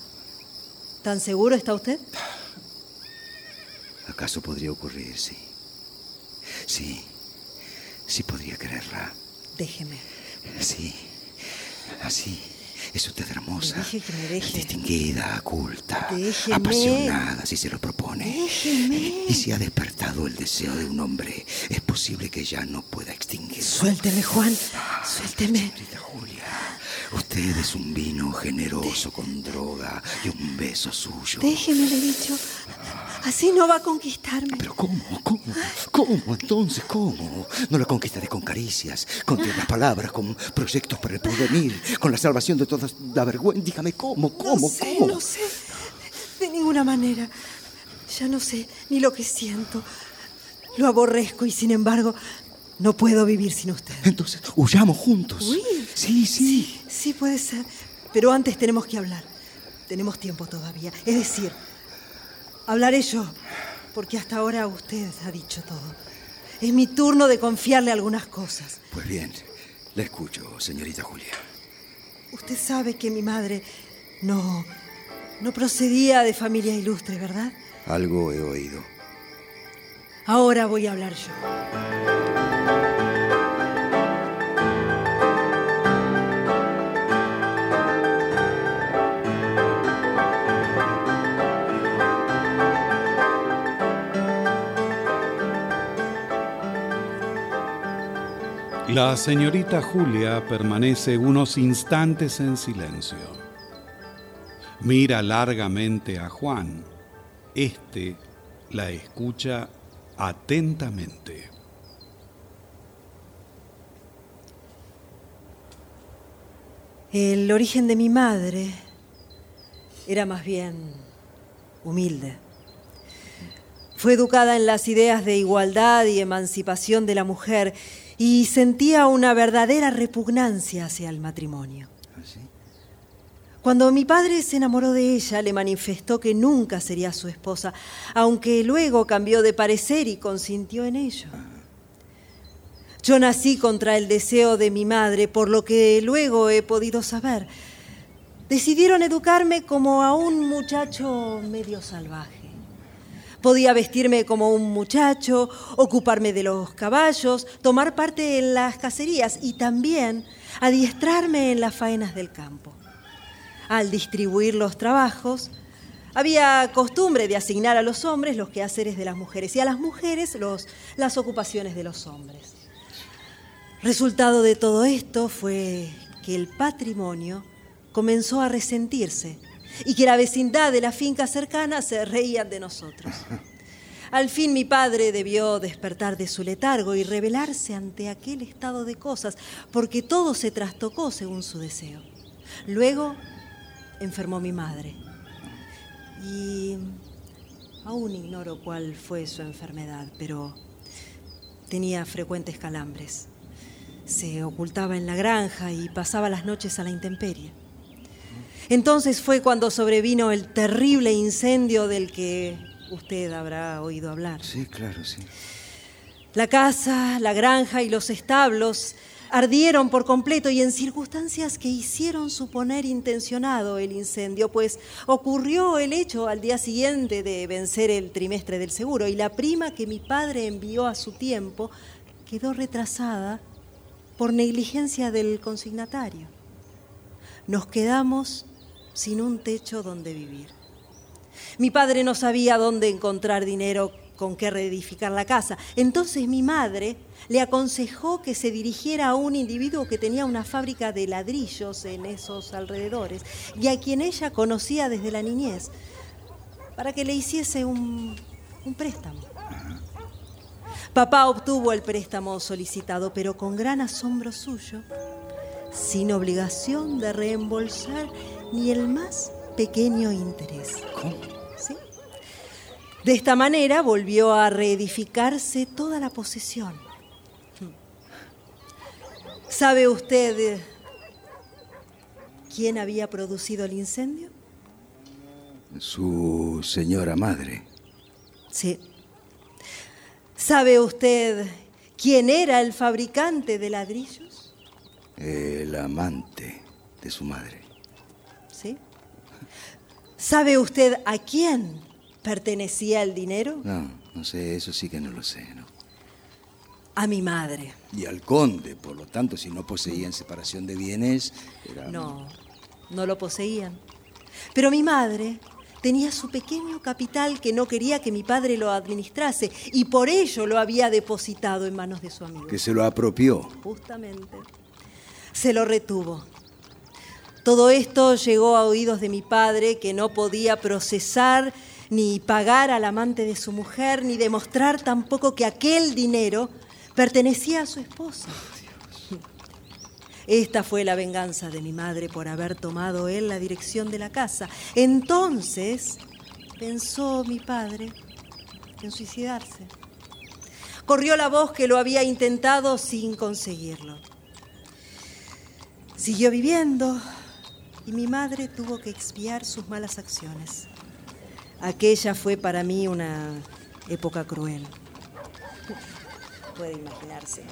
¿Tan seguro está usted? ¿Acaso podría ocurrir? Sí. Sí. Sí podría quererla. Déjeme. Sí. Así. Es usted hermosa. Deje que me deje. Distinguida, culta, Déjeme. apasionada, si se lo propone. Déjeme. Y si ha despertado el deseo de un hombre, es posible que ya no pueda extinguirlo. Suélteme, Juan. Suélteme. Señorita Julia, usted es un vino generoso con droga y un beso suyo. Déjeme, le he dicho. Así no va a conquistarme. Pero ¿cómo? ¿Cómo? ¿Cómo? Entonces, ¿cómo? No la conquistaré con caricias, con tiernas palabras, con proyectos para el porvenir, con la salvación de toda la vergüenza. Dígame, ¿cómo? ¿Cómo? no sé, ¿Cómo? no sé. De ninguna manera. Ya no sé ni lo que siento. Lo aborrezco y sin embargo no puedo vivir sin usted. Entonces, huyamos juntos. ¿Huir? Sí, sí. Sí, puede ser. Pero antes tenemos que hablar. Tenemos tiempo todavía. Es decir, hablaré yo. Porque hasta ahora usted ha dicho todo. Es mi turno de confiarle algunas cosas. Pues bien, la escucho, señorita Julia. Usted sabe que mi madre no, no procedía de familia ilustre, ¿verdad? Algo he oído. Ahora voy a hablar yo. La señorita Julia permanece unos instantes en silencio. Mira largamente a Juan. Este la escucha atentamente. El origen de mi madre era más bien humilde. Fue educada en las ideas de igualdad y emancipación de la mujer y sentía una verdadera repugnancia hacia el matrimonio. Cuando mi padre se enamoró de ella, le manifestó que nunca sería su esposa, aunque luego cambió de parecer y consintió en ello. Yo nací contra el deseo de mi madre, por lo que luego he podido saber. Decidieron educarme como a un muchacho medio salvaje. Podía vestirme como un muchacho, ocuparme de los caballos, tomar parte en las cacerías y también adiestrarme en las faenas del campo. Al distribuir los trabajos, había costumbre de asignar a los hombres los quehaceres de las mujeres y a las mujeres los, las ocupaciones de los hombres. Resultado de todo esto fue que el patrimonio comenzó a resentirse y que la vecindad de la finca cercana se reían de nosotros. Al fin mi padre debió despertar de su letargo y rebelarse ante aquel estado de cosas, porque todo se trastocó según su deseo. Luego enfermó mi madre y aún ignoro cuál fue su enfermedad, pero tenía frecuentes calambres. Se ocultaba en la granja y pasaba las noches a la intemperie. Entonces fue cuando sobrevino el terrible incendio del que usted habrá oído hablar. Sí, claro, sí. La casa, la granja y los establos ardieron por completo y en circunstancias que hicieron suponer intencionado el incendio, pues ocurrió el hecho al día siguiente de vencer el trimestre del seguro y la prima que mi padre envió a su tiempo quedó retrasada por negligencia del consignatario. Nos quedamos sin un techo donde vivir. Mi padre no sabía dónde encontrar dinero con qué reedificar la casa. Entonces mi madre le aconsejó que se dirigiera a un individuo que tenía una fábrica de ladrillos en esos alrededores y a quien ella conocía desde la niñez, para que le hiciese un, un préstamo. Papá obtuvo el préstamo solicitado, pero con gran asombro suyo, sin obligación de reembolsar ni el más pequeño interés. ¿Cómo? ¿Sí? De esta manera volvió a reedificarse toda la posesión. ¿Sabe usted eh, quién había producido el incendio? Su señora madre. Sí. ¿Sabe usted quién era el fabricante de ladrillos? El amante de su madre. ¿Sabe usted a quién pertenecía el dinero? No, no sé, eso sí que no lo sé, ¿no? A mi madre. Y al conde, por lo tanto, si no poseían separación de bienes, era... No, no lo poseían. Pero mi madre tenía su pequeño capital que no quería que mi padre lo administrase y por ello lo había depositado en manos de su amigo. Que se lo apropió. Justamente. Se lo retuvo. Todo esto llegó a oídos de mi padre que no podía procesar ni pagar al amante de su mujer, ni demostrar tampoco que aquel dinero pertenecía a su esposa. Esta fue la venganza de mi madre por haber tomado él la dirección de la casa. Entonces pensó mi padre en suicidarse. Corrió la voz que lo había intentado sin conseguirlo. Siguió viviendo y mi madre tuvo que expiar sus malas acciones. Aquella fue para mí una época cruel. Puede imaginarse.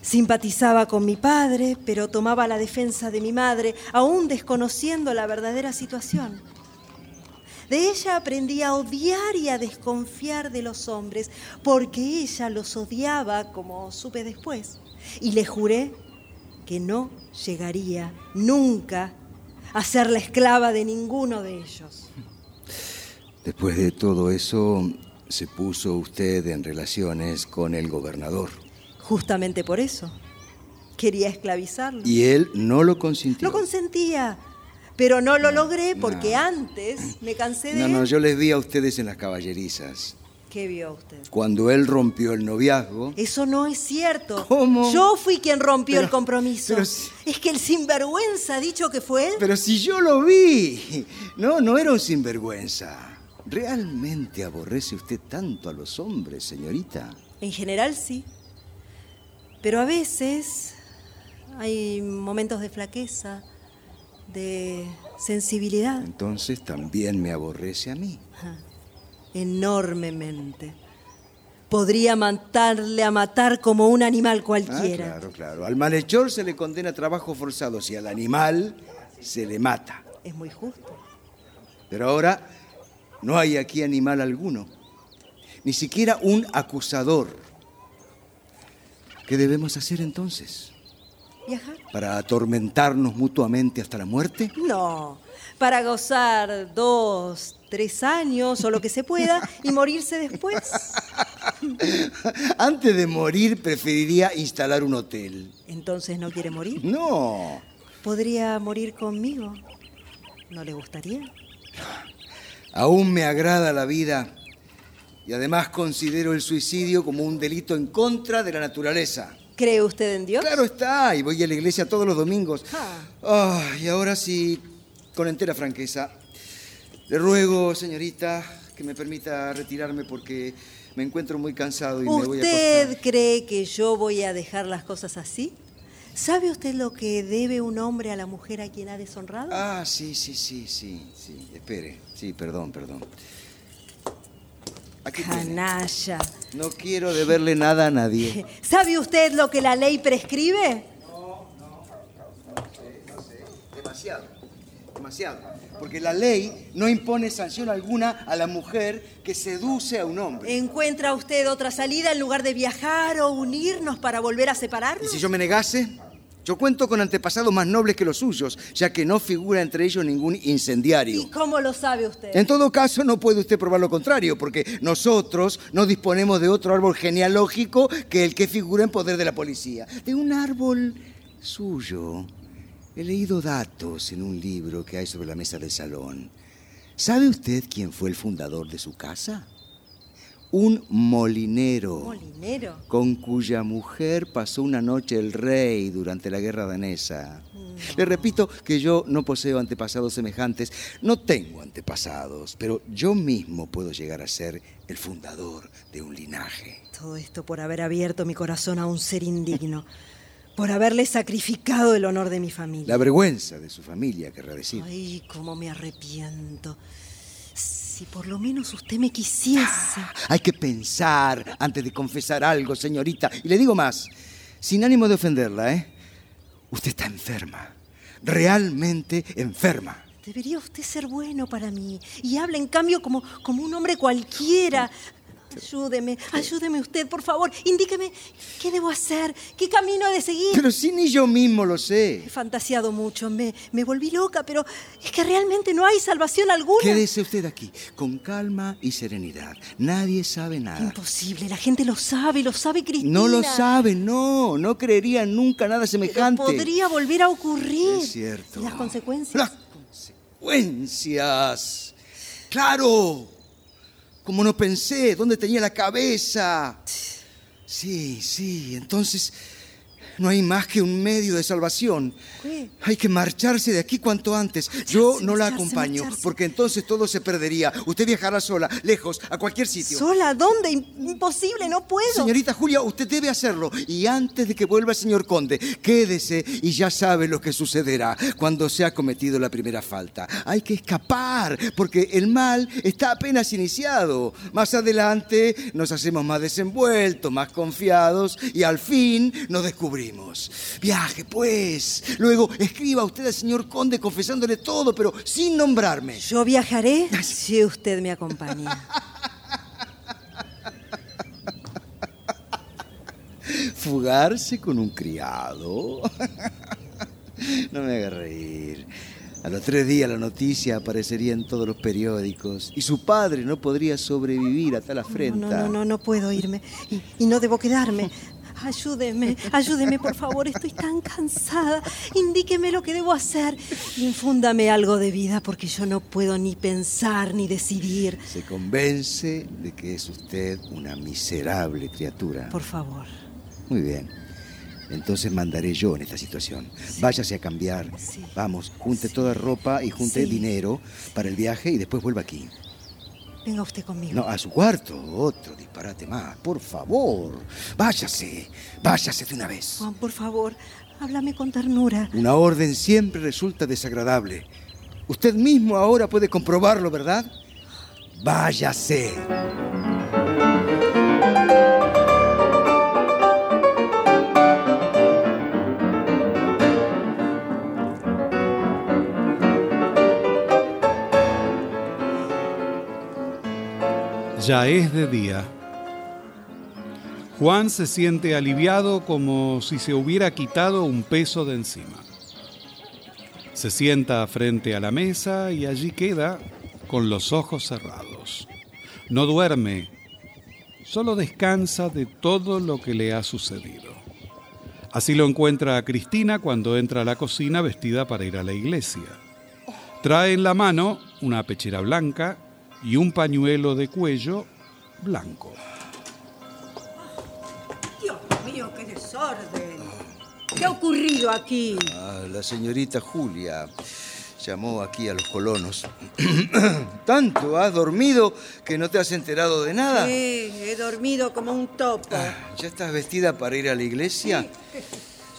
Simpatizaba con mi padre, pero tomaba la defensa de mi madre, aún desconociendo la verdadera situación. De ella aprendí a odiar y a desconfiar de los hombres, porque ella los odiaba, como supe después. Y le juré que no llegaría nunca a ser la esclava de ninguno de ellos. Después de todo eso, se puso usted en relaciones con el gobernador. Justamente por eso. Quería esclavizarlo. Y él no lo consintió. Lo consentía, pero no lo logré porque antes me cansé de No, él. no, yo les vi a ustedes en las caballerizas. ¿Qué vio usted? Cuando él rompió el noviazgo. Eso no es cierto. ¿Cómo? Yo fui quien rompió Pero- el compromiso. pero si- Es que el sinvergüenza ha dicho que fue él. Pero si yo lo vi. No, no era un sinvergüenza. ¿Realmente aborrece usted tanto a los hombres, señorita? En general sí. Pero a veces hay momentos de flaqueza, de sensibilidad. Entonces también me aborrece a mí. Enormemente. Podría matarle a matar como un animal Ah, cualquiera. claro, claro. Al malhechor se le condena a trabajos forzados y al animal se le mata. Es muy justo. Pero ahora no hay aquí animal alguno, ni siquiera un acusador. ¿Qué debemos hacer entonces? ¿Viajar? ¿Para atormentarnos mutuamente hasta la muerte? No. Para gozar dos, tres años o lo que se pueda y morirse después. Antes de morir preferiría instalar un hotel. Entonces no quiere morir. No, ¿Podría morir conmigo? ¿No le gustaría? aún me agrada la vida y además considero el suicidio como un delito en contra de la naturaleza. ¿Cree usted en Dios? Claro está, y voy a la iglesia todos los domingos. Ah. Ah, y ahora sí, con entera franqueza, le ruego, señorita, que me permita retirarme porque me encuentro muy cansado y me voy a ¿Usted cree que yo voy a dejar las cosas así? ¿Sabe usted lo que debe un hombre a la mujer a quien ha deshonrado? Ah, sí, sí, sí, sí, sí. Espere, sí, perdón, perdón. Aquí tiene. Canalla. No quiero deberle nada a nadie. ¿Sabe usted lo que la ley prescribe? Demasiado, demasiado. Porque la ley no impone sanción alguna a la mujer que seduce a un hombre. ¿Encuentra usted otra salida en lugar de viajar o unirnos para volver a ¿Y separarnos? si yo me negase? Yo cuento con antepasados más nobles que los suyos, ya que no figura entre ellos ningún incendiario. ¿Y cómo lo sabe usted? En todo caso, no puede usted probar lo contrario, porque nosotros no disponemos de otro árbol genealógico que el que figura en poder de la policía. De un árbol suyo. He leído datos en un libro que hay sobre la mesa del salón. ¿Sabe usted quién fue el fundador de su casa? Un molinero. Molinero. Con cuya mujer pasó una noche el rey durante la guerra danesa. Le repito que yo no poseo antepasados semejantes, no tengo antepasados, pero yo mismo puedo llegar a ser el fundador de un linaje. Todo esto por haber abierto mi corazón a un ser indigno, por haberle sacrificado el honor de mi familia. La vergüenza de su familia, querrá decir. Ay, cómo me arrepiento. Si por lo menos usted me quisiese. Hay que pensar antes de confesar algo, señorita. Y le digo más, sin ánimo de ofenderla, ¿eh? Usted está enferma, realmente enferma. Debería usted ser bueno para mí y habla en cambio como, como un hombre cualquiera. Ayúdeme, ayúdeme usted, por favor. Indíqueme qué debo hacer, qué camino he de seguir. Pero si ni yo mismo lo sé. He fantaseado mucho, me, me volví loca, pero es que realmente no hay salvación alguna. Quédese usted aquí, con calma y serenidad. Nadie sabe nada. Imposible, la gente lo sabe, lo sabe Cristina. No lo sabe, no. No creería nunca nada Pero semejante. podría volver a ocurrir. Es cierto. ¿Y las consecuencias? Las consecuencias. Claro. Como no pensé, ¿dónde tenía la cabeza? Sí, sí, entonces no hay más que un medio de salvación. ¿Qué? Hay que marcharse de aquí cuanto antes. Yo no la marcharse, acompaño, marcharse. porque entonces todo se perdería. Usted viajará sola, lejos, a cualquier sitio. ¿Sola? ¿Dónde? Im- Imposible, no puedo. Señorita Julia, usted debe hacerlo. Y antes de que vuelva el señor conde, quédese y ya sabe lo que sucederá cuando se ha cometido la primera falta. Hay que escapar, porque el mal está apenas iniciado. Más adelante nos hacemos más desenvueltos, más confiados y al fin nos descubrimos. Viaje, pues. Luego escriba usted al señor conde confesándole todo, pero sin nombrarme. Yo viajaré si usted me acompaña. Fugarse con un criado. No me haga reír. A los tres días la noticia aparecería en todos los periódicos y su padre no podría sobrevivir a tal afrenta. No, no, no, no puedo irme. Y, y no debo quedarme. Ayúdeme, ayúdeme, por favor. Estoy tan cansada. Indíqueme lo que debo hacer. Infúndame algo de vida porque yo no puedo ni pensar ni decidir. Se convence de que es usted una miserable criatura. Por favor. Muy bien. Entonces mandaré yo en esta situación. Váyase a cambiar. Sí. Vamos, junte Sí. toda ropa y junte dinero para el viaje y después vuelva aquí. Venga usted conmigo. No, a su cuarto. Otro disparate más. Por favor. Váyase. Váyase de una vez. Juan, por favor, háblame con ternura. Una orden siempre resulta desagradable. Usted mismo ahora puede comprobarlo, ¿verdad? Váyase. Ya es de día. Juan se siente aliviado como si se hubiera quitado un peso de encima. Se sienta frente a la mesa y allí queda con los ojos cerrados. No duerme, solo descansa de todo lo que le ha sucedido. Así lo encuentra a Cristina cuando entra a la cocina vestida para ir a la iglesia. Trae en la mano una pechera blanca y un pañuelo de cuello blanco. Dios mío, qué desorden. ¿Qué ha ocurrido aquí? Ah, la señorita Julia llamó aquí a los colonos. Tanto has dormido que no te has enterado de nada. Sí, he dormido como un topo. Ah, ¿Ya estás vestida para ir a la iglesia?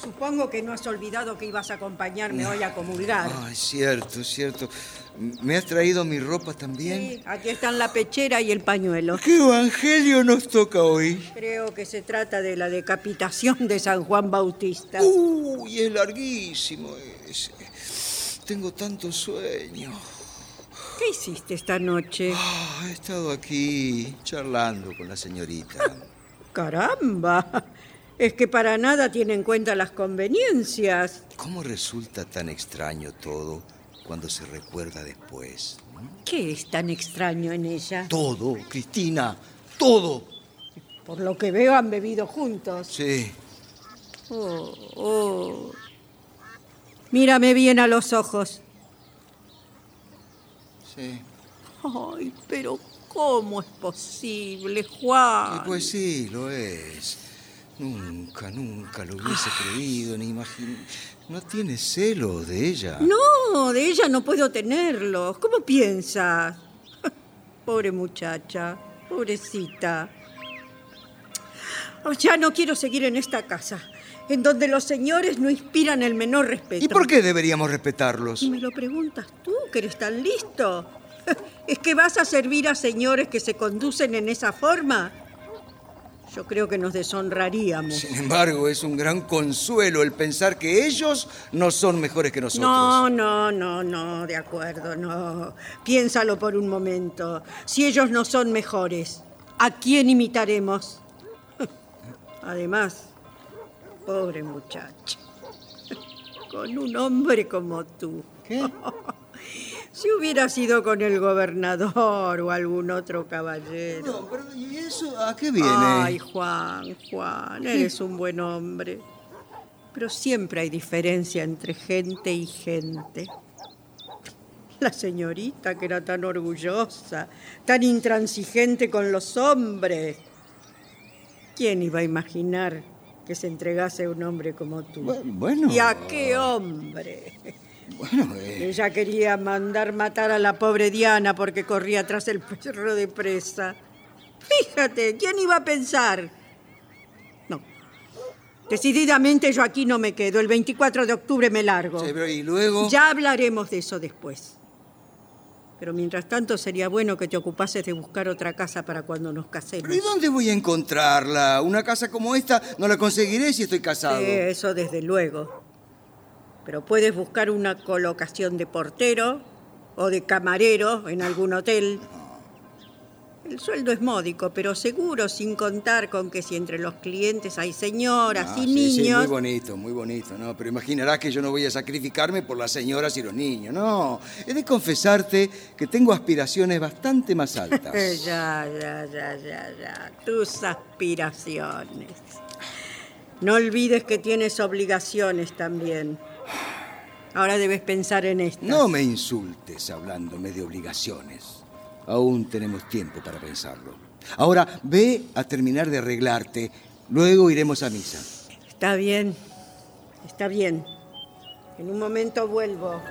Supongo que no has olvidado que ibas a acompañarme hoy a comulgar. Ah, es cierto, es cierto. ¿Me has traído mi ropa también? Sí, aquí están la pechera y el pañuelo. ¿Qué evangelio nos toca hoy? Creo que se trata de la decapitación de San Juan Bautista. Uy, es larguísimo ese. Tengo tanto sueño. ¿Qué hiciste esta noche? Ah, he estado aquí charlando con la señorita. Caramba, es que para nada tiene en cuenta las conveniencias. ¿Cómo resulta tan extraño todo cuando se recuerda después? ¿Qué es tan extraño en ella? Todo, Cristina, todo. Por lo que veo han bebido juntos. Sí. Oh, oh. Mírame bien a los ojos. Sí. Ay, pero ¿cómo es posible, Y Juan? pues sí, lo es. Nunca, nunca lo hubiese creído ni imaginado. No tiene celos de ella. No, de ella no puedo tenerlos. ¿Cómo piensas? Pobre muchacha, pobrecita. Oh, Ya no quiero seguir en esta casa, en donde los señores no inspiran el menor respeto. ¿Y por qué deberíamos respetarlos? Me lo preguntas tú, que eres tan listo. ¿Es que vas a servir a señores que se conducen en esa forma? Yo creo que nos deshonraríamos. Sin embargo, es un gran consuelo el pensar que ellos no son mejores que nosotros. No, no, no, no, de acuerdo, no. Piénsalo por un momento. Si ellos no son mejores, ¿A quién imitaremos? Además, pobre muchacha, con un hombre como tú. ¿Qué? Si hubiera sido con el gobernador o algún otro caballero. No, pero ¿y eso a qué viene? Ay, Juan, Juan, eres un buen hombre. Pero siempre hay diferencia entre gente y gente. La señorita que era tan orgullosa, tan intransigente con los hombres. ¿Quién iba a imaginar que se entregase a un hombre como tú? Bu- bueno. ¿Y a qué hombre? Bueno, eh, Ella quería mandar matar a la pobre Diana porque corría tras el perro de presa. Fíjate, ¿quién iba a pensar? No. Decididamente yo aquí no me quedo. El 24 de octubre me largo. sí, pero y luego. Ya hablaremos de eso después. Pero mientras tanto sería bueno que te ocupases de buscar otra casa para cuando nos casemos. ¿Pero y dónde voy a encontrarla? Una casa como esta no la conseguiré si estoy casado. Sí, eso desde luego. Pero puedes buscar una colocación de portero o de camarero en algún hotel. El sueldo es módico, pero seguro sin contar con que si entre los clientes hay señoras Ah, y sí, sí, niños. muy bonito, muy bonito, ¿no? Pero imaginarás que yo no voy a sacrificarme por las señoras y los niños, no. He de confesarte que tengo aspiraciones bastante más altas. ya, ya, ya, ya, ya. Tus aspiraciones. No olvides que tienes obligaciones también. Ahora debes pensar en esto. No me insultes hablándome de obligaciones. Aún tenemos tiempo para pensarlo. Ahora ve a terminar de arreglarte. Luego iremos a misa. Está bien, está bien. En un momento vuelvo.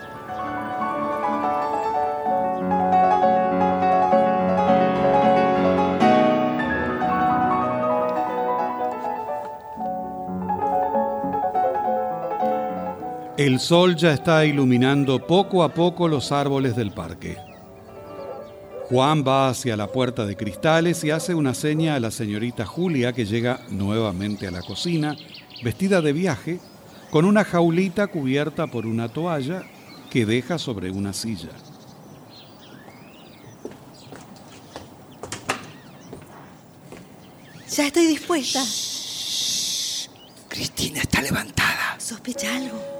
El sol ya está iluminando poco a poco los árboles del parque. Juan va hacia la puerta de cristales y hace una seña a la señorita Julia que llega nuevamente a la cocina, vestida de viaje, con una jaulita cubierta por una toalla que deja sobre una silla. Ya estoy dispuesta. Cristina está levantada. ¿Sospecha algo?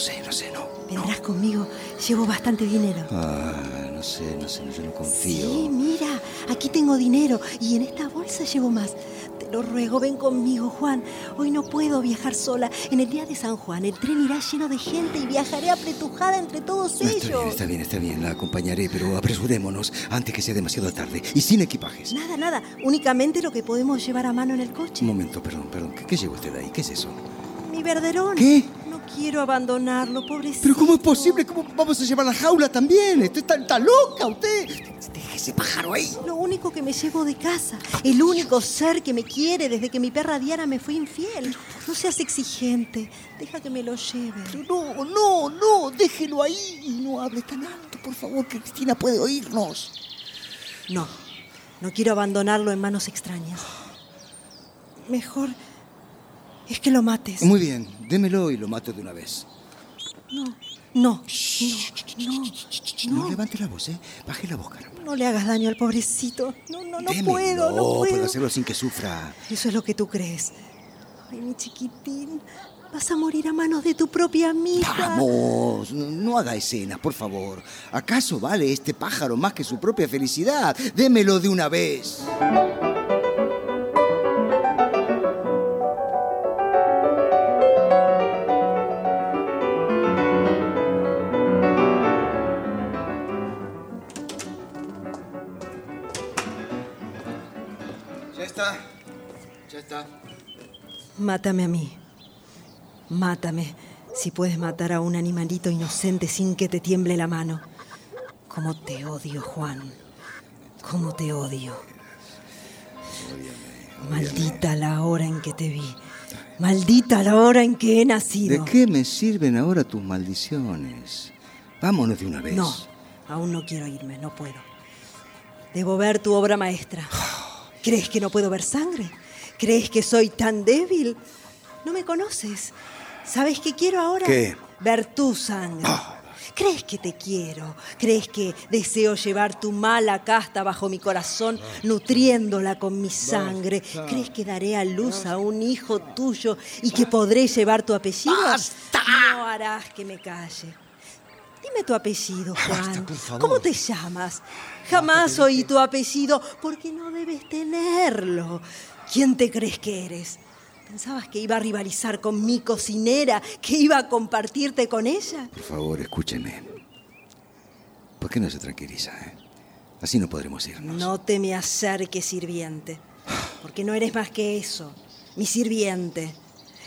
No sé, no sé, no. Vendrás conmigo. Llevo bastante dinero. Ah, no sé, no sé, yo no confío. Sí, mira, aquí tengo dinero y en esta bolsa llevo más. Te lo ruego, ven conmigo, Juan. Hoy no puedo viajar sola. En el día de San Juan el tren irá lleno de gente y viajaré apretujada entre todos No, ellos. está bien, está bien, está bien, la acompañaré, pero apresurémonos antes que sea demasiado tarde y sin equipajes. Nada, nada. Únicamente lo que podemos llevar a mano en el coche. Un momento, perdón, perdón. ¿Qué, qué lleva usted ahí? ¿Qué es eso? Mi verderón. ¿Qué? No quiero abandonarlo, pobrecito. ¿Pero cómo es posible? ¿Cómo vamos a llevar la jaula también? Usted está, está loca, usted. Deje ese pájaro ahí. Lo único que me llevo de casa. El único ser que me quiere desde que mi perra Diana me fue infiel. No seas exigente. Deja que me lo lleve. No, no, no, déjelo ahí y no hable tan alto, por favor, que Cristina puede oírnos. No, no quiero abandonarlo en manos extrañas. Mejor es que lo mates. Muy bien, démelo y lo mato de una vez. No, no, no, No, no. levante la voz, ¿eh? Baje la voz, caramba. No le hagas daño al pobrecito. No, no, no Démelo, puedo, no puedo. puedo hacerlo sin que sufra. Eso es lo que tú crees. Ay, mi chiquitín, vas a morir a manos de tu propia amiga. Vamos, no, no haga escenas, por favor. ¿Acaso vale este pájaro más que su propia felicidad? Démelo de una vez. Mátame a mí. Mátame. Si puedes matar a un animalito inocente sin que te tiemble la mano. Cómo te odio, Juan. Cómo te odio. Maldita la hora en que te vi. Maldita la hora en que he nacido. ¿De qué me sirven ahora tus maldiciones? Vámonos de una vez. No, aún no quiero irme, no puedo. Debo ver tu obra maestra. ¿Crees que no puedo ver sangre? ¿Crees que soy tan débil? No me conoces. ¿Sabes qué quiero ahora? ¿Qué? Ver tu sangre. ¿Crees que te quiero? ¿Crees que deseo llevar tu mala casta bajo mi corazón, nutriéndola con mi sangre? ¿Crees que daré a luz a un hijo tuyo y que podré llevar tu apellido? No harás que me calle. Dime tu apellido, Juan. ¿Cómo te llamas? Jamás oí tu apellido porque no debes tenerlo. ¿Quién te crees que eres? ¿Pensabas que iba a rivalizar con mi cocinera? ¿Que iba a compartirte con ella? Por favor, escúcheme. ¿Por qué no se tranquiliza? eh? Así no podremos irnos. No te me acerques, sirviente, porque no eres más que eso, mi sirviente.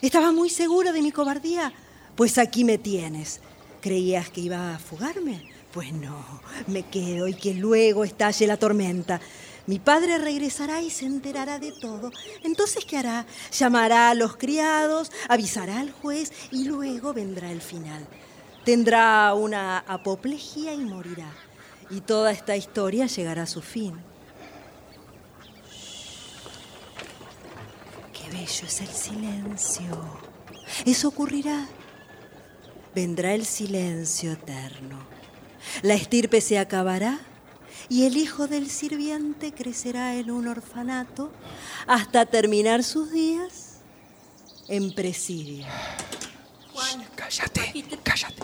¿Estabas muy seguro de mi cobardía? Pues aquí me tienes. ¿Creías que iba a fugarme? Pues no, me quedo y que luego estalle la tormenta. Mi padre regresará y se enterará de todo. Entonces, ¿qué hará? Llamará a los criados, avisará al juez y luego vendrá el final. Tendrá una apoplejía y morirá. Y toda esta historia llegará a su fin. Qué bello es el silencio. Eso ocurrirá. Vendrá el silencio eterno. La estirpe se acabará y el hijo del sirviente crecerá en un orfanato hasta terminar sus días en presidio. Cállate, cállate.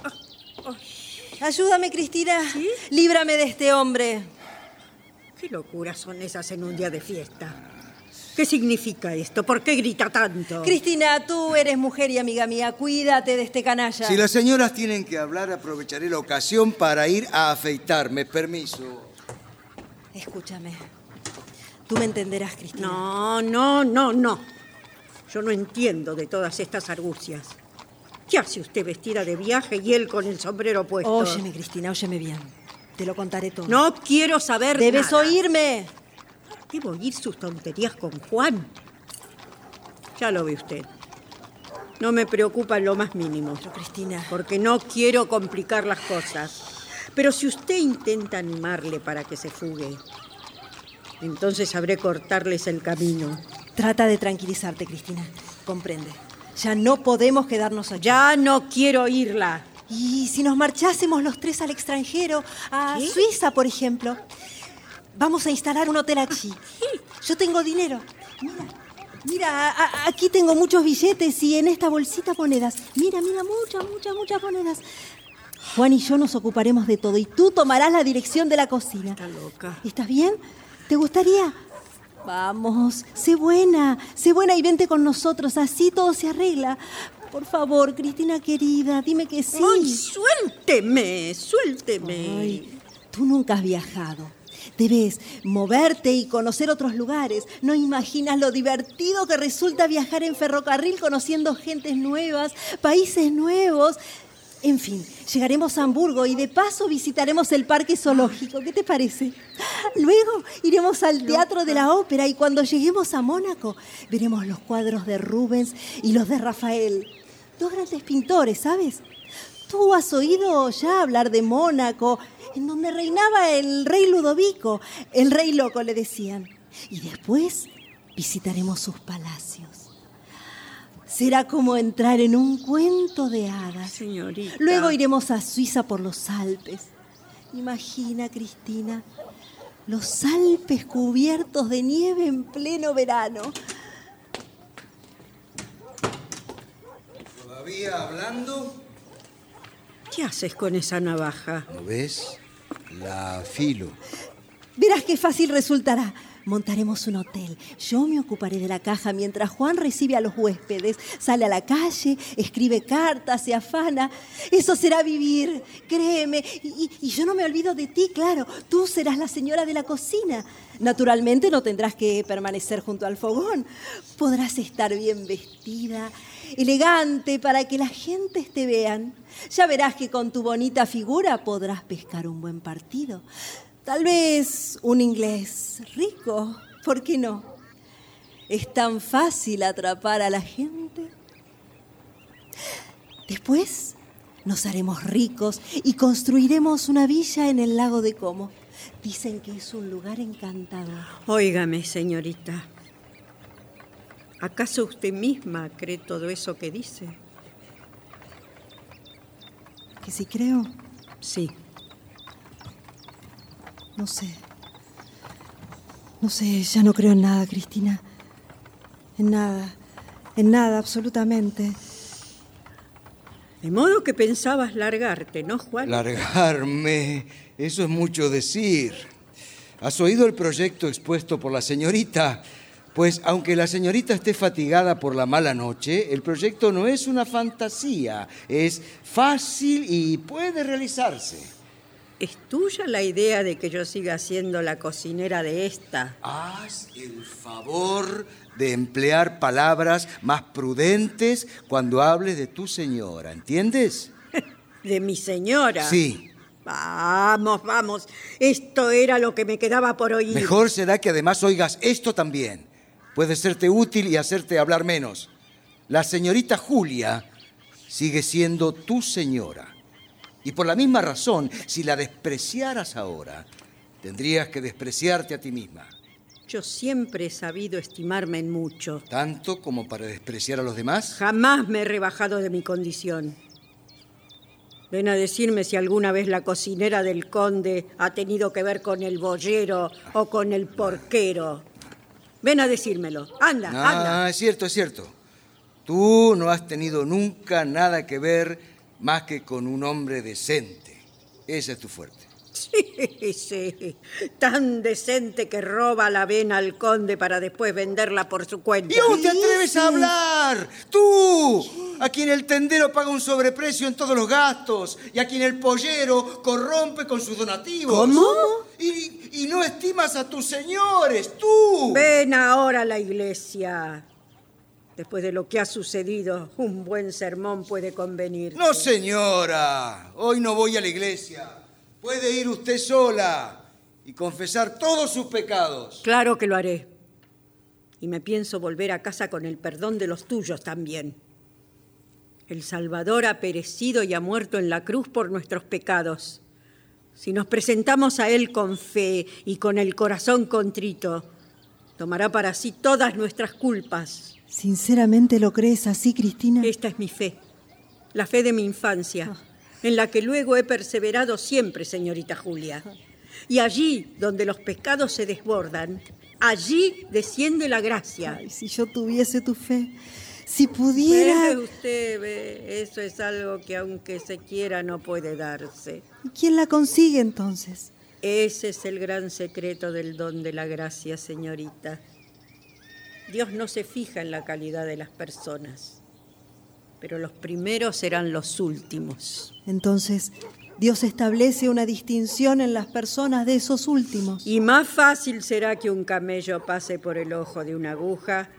Ayúdame, Cristina. Líbrame de este hombre. ¿Qué locuras son esas en un día de fiesta? ¿Qué significa esto? ¿Por qué grita tanto? Cristina, tú eres mujer y amiga mía. Cuídate de este canalla. Si las señoras tienen que hablar, aprovecharé la ocasión para ir a afeitarme. Permiso. Escúchame. Tú me entenderás, Cristina. No, no, no, no. Yo no entiendo de todas estas argucias. ¿Qué hace usted vestida de viaje y él con el sombrero puesto? Óyeme, Cristina, óyeme bien. Te lo contaré todo. No quiero saber Debes nada. oírme. Debo oír sus tonterías con Juan. Ya lo ve usted. No me preocupa en lo más mínimo. Pero, Cristina. Porque no quiero complicar las cosas. Pero si usted intenta animarle para que se fugue, entonces sabré cortarles el camino. Trata de tranquilizarte, Cristina. Comprende. Ya no podemos quedarnos allá. Ya no quiero oírla. ¿Y si nos marchásemos los tres al extranjero? A ¿Qué? Suiza, por ejemplo. Vamos a instalar un hotel aquí. Yo tengo dinero. Mira, mira, a- aquí tengo muchos billetes y en esta bolsita monedas. Mira, mira, muchas, muchas, muchas monedas. Juan y yo nos ocuparemos de todo y tú tomarás la dirección de la cocina. Está loca. ¿Estás bien? ¿Te gustaría? Vamos, sé buena, sé buena y vente con nosotros, así todo se arregla. Por favor, Cristina querida, dime que sí. ¡Ay, suélteme! ¡Suélteme! Ay, tú nunca has viajado. Debes moverte y conocer otros lugares. No imaginas lo divertido que resulta viajar en ferrocarril conociendo gentes nuevas, países nuevos. En fin, llegaremos a Hamburgo y de paso visitaremos el parque zoológico. ¿Qué te parece? Luego iremos al Teatro de la Ópera y cuando lleguemos a Mónaco veremos los cuadros de Rubens y los de Rafael. Dos grandes pintores, ¿sabes? Tú has oído ya hablar de Mónaco, en donde reinaba el rey Ludovico, el rey loco le decían. Y después visitaremos sus palacios. Será como entrar en un cuento de hadas. Señorita. Luego iremos a Suiza por los Alpes. Imagina, Cristina, los Alpes cubiertos de nieve en pleno verano. ¿Todavía hablando? ¿Qué haces con esa navaja? ¿No ves? La afilo. Verás qué fácil resultará. Montaremos un hotel. Yo me ocuparé de la caja mientras Juan recibe a los huéspedes. Sale a la calle, escribe cartas, se afana. Eso será vivir, créeme. Y, y yo no me olvido de ti, claro. Tú serás la señora de la cocina. Naturalmente no tendrás que permanecer junto al fogón. Podrás estar bien vestida, elegante, para que las gentes te vean. Ya verás que con tu bonita figura podrás pescar un buen partido. Tal vez un inglés rico, ¿por qué no? Es tan fácil atrapar a la gente. Después nos haremos ricos y construiremos una villa en el lago de Como. Dicen que es un lugar encantador. Óigame, señorita. ¿Acaso usted misma cree todo eso que dice? ¿Que si creo? Sí. No sé. No sé, ya no creo en nada, Cristina. En nada. En nada, absolutamente. De modo que pensabas largarte, ¿no, Juan? Largarme, eso es mucho decir. ¿Has oído el proyecto expuesto por la señorita? Pues aunque la señorita esté fatigada por la mala noche, el proyecto no es una fantasía, es fácil y puede realizarse. ¿Es tuya la idea de que yo siga siendo la cocinera de esta? Haz el favor de emplear palabras más prudentes cuando hables de tu señora, ¿entiendes? ¿De mi señora? Sí. Vamos, vamos. Esto era lo que me quedaba por oír. Mejor será que además oigas esto también. Puede serte útil y hacerte hablar menos. La señorita Julia sigue siendo tu señora. Y por la misma razón, si la despreciaras ahora, tendrías que despreciarte a ti misma. Yo siempre he sabido estimarme en mucho. ¿Tanto como para despreciar a los demás? Jamás me he rebajado de mi condición. Ven a decirme si alguna vez la cocinera del conde ha tenido que ver con el boyero o con el porquero. Ven a decírmelo. Anda, Ah, anda. es cierto, es cierto. Tú no has tenido nunca nada que ver más que con un hombre decente. Esa es tu fuerte. Sí, sí. Tan decente que roba la vena al conde para después venderla por su cuenta. ¿Y aún te atreves a hablar? ¡Tú! A quien el tendero paga un sobreprecio en todos los gastos y a quien el pollero corrompe con sus donativos. ¿Cómo? Y, y no estimas a tus señores, tú. Ven ahora a la iglesia. Después de lo que ha sucedido, un buen sermón puede convenir. No, señora. Hoy no voy a la iglesia. Puede ir usted sola y confesar todos sus pecados. Claro que lo haré. Y me pienso volver a casa con el perdón de los tuyos también. El Salvador ha perecido y ha muerto en la cruz por nuestros pecados. Si nos presentamos a Él con fe y con el corazón contrito, tomará para sí todas nuestras culpas. ¿Sinceramente lo crees así, Cristina? Esta es mi fe, la fe de mi infancia, en la que luego he perseverado siempre, señorita Julia. Y allí donde los pecados se desbordan, allí desciende la gracia. Ay, si yo tuviese tu fe, si pudiera... Ve usted, ve, eso es algo que aunque se quiera no puede darse. ¿Y quién la consigue entonces? Ese es el gran secreto del don de la gracia, señorita. Dios no se fija en la calidad de las personas, pero los primeros serán los últimos. Entonces, Dios establece una distinción en las personas de esos últimos. Y más fácil será que un camello pase por el ojo de una aguja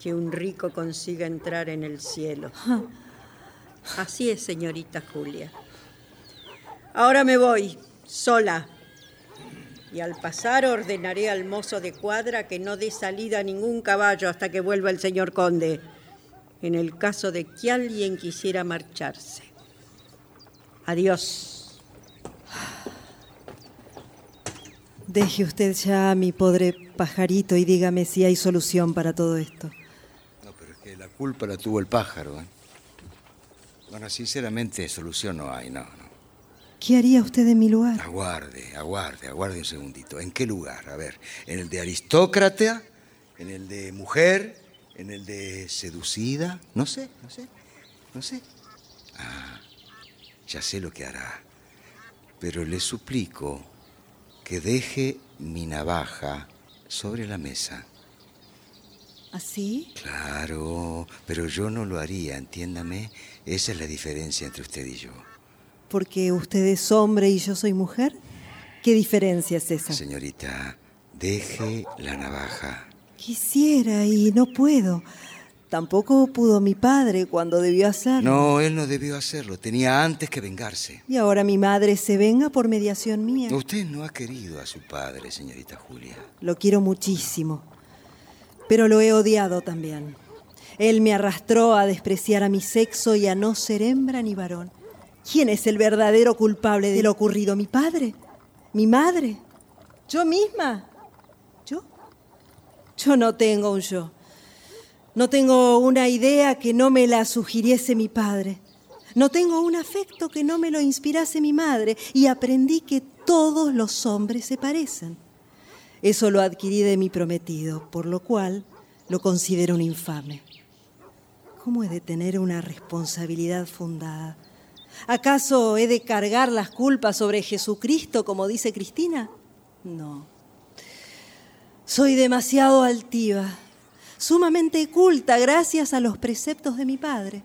que un rico consiga entrar en el cielo. Así es, señorita Julia. Ahora me voy, sola. Y al pasar ordenaré al mozo de cuadra que no dé salida a ningún caballo hasta que vuelva el señor conde, en el caso de que alguien quisiera marcharse. Adiós. Deje usted ya a mi pobre pajarito y dígame si hay solución para todo esto. No, pero es que la culpa la tuvo el pájaro. ¿eh? Bueno, sinceramente, solución no hay, no, no. ¿Qué haría usted en mi lugar? Aguarde, aguarde, aguarde un segundito. ¿En qué lugar? A ver, ¿en el de aristócrata? ¿En el de mujer? ¿En el de seducida? No sé, no sé, no sé. Ah, ya sé lo que hará. Pero le suplico que deje mi navaja sobre la mesa. ¿Así? Claro, pero yo no lo haría, entiéndame. Esa es la diferencia entre usted y yo. ¿Porque usted es hombre y yo soy mujer? ¿Qué diferencia es esa? Señorita, deje la navaja. Quisiera y no puedo. Tampoco pudo mi padre cuando debió hacerlo. No, él no debió hacerlo. Tenía antes que vengarse. Y ahora mi madre se venga por mediación mía. Usted no ha querido a su padre, señorita Julia. Lo quiero muchísimo, pero lo he odiado también. Él me arrastró a despreciar a mi sexo y a no ser hembra ni varón. ¿Quién es el verdadero culpable de lo ocurrido? ¿Mi padre? ¿Mi madre? ¿Yo misma? ¿Yo? Yo no tengo un yo. No tengo una idea que no me la sugiriese mi padre. No tengo un afecto que no me lo inspirase mi madre y aprendí que todos los hombres se parecen. Eso lo adquirí de mi prometido, por lo cual lo considero un infame. ¿Cómo he de tener una responsabilidad fundada? ¿Acaso he de cargar las culpas sobre Jesucristo, como dice Cristina? No. Soy demasiado altiva, sumamente culta gracias a los preceptos de mi padre.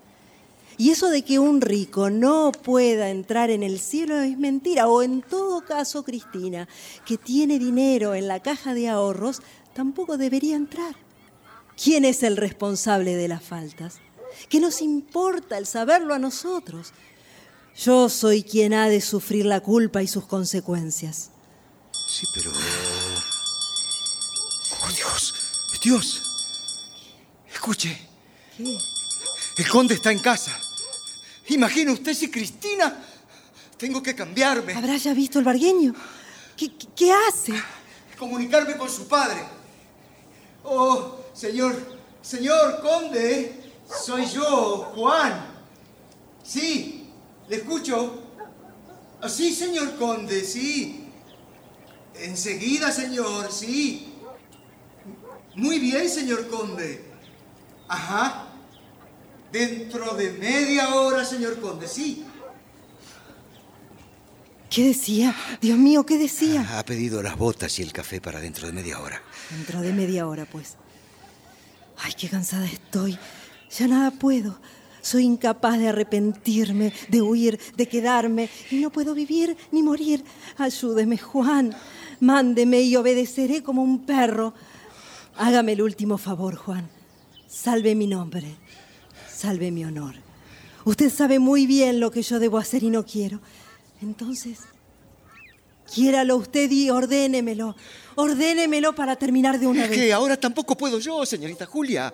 Y eso de que un rico no pueda entrar en el cielo es mentira. O en todo caso, Cristina, que tiene dinero en la caja de ahorros, tampoco debería entrar. ¿Quién es el responsable de las faltas? ¿Qué nos importa el saberlo a nosotros? Yo soy quien ha de sufrir la culpa y sus consecuencias. Sí, pero... ¡Oh, Dios! ¡Dios! Escuche. ¿Qué? El conde está en casa. Imagine usted si Cristina... Tengo que cambiarme. ¿Habrá ya visto el bargueño? ¿Qué, qué- qué hace? Comunicarme con su padre. Oh, señor, señor conde, soy yo, Juan. Sí, le escucho. Ah, sí, señor conde, sí. Enseguida, señor, sí. Muy bien, señor conde. Ajá. Dentro de media hora, señor conde, sí. ¿Qué decía? Dios mío, ¿qué decía? Ha pedido las botas y el café para dentro de media hora. Dentro de media hora, pues. Ay, qué cansada estoy. Ya nada puedo. Soy incapaz de arrepentirme, de huir, de quedarme. Y no puedo vivir ni morir. Ayúdeme, Juan. Mándeme y obedeceré como un perro. Hágame el último favor, Juan. Salve mi nombre. Salve mi honor. Usted sabe muy bien lo que yo debo hacer y no quiero. Entonces, quiéralo usted y ordénemelo. Ordénemelo para terminar de una vez. que ahora tampoco puedo yo, señorita Julia.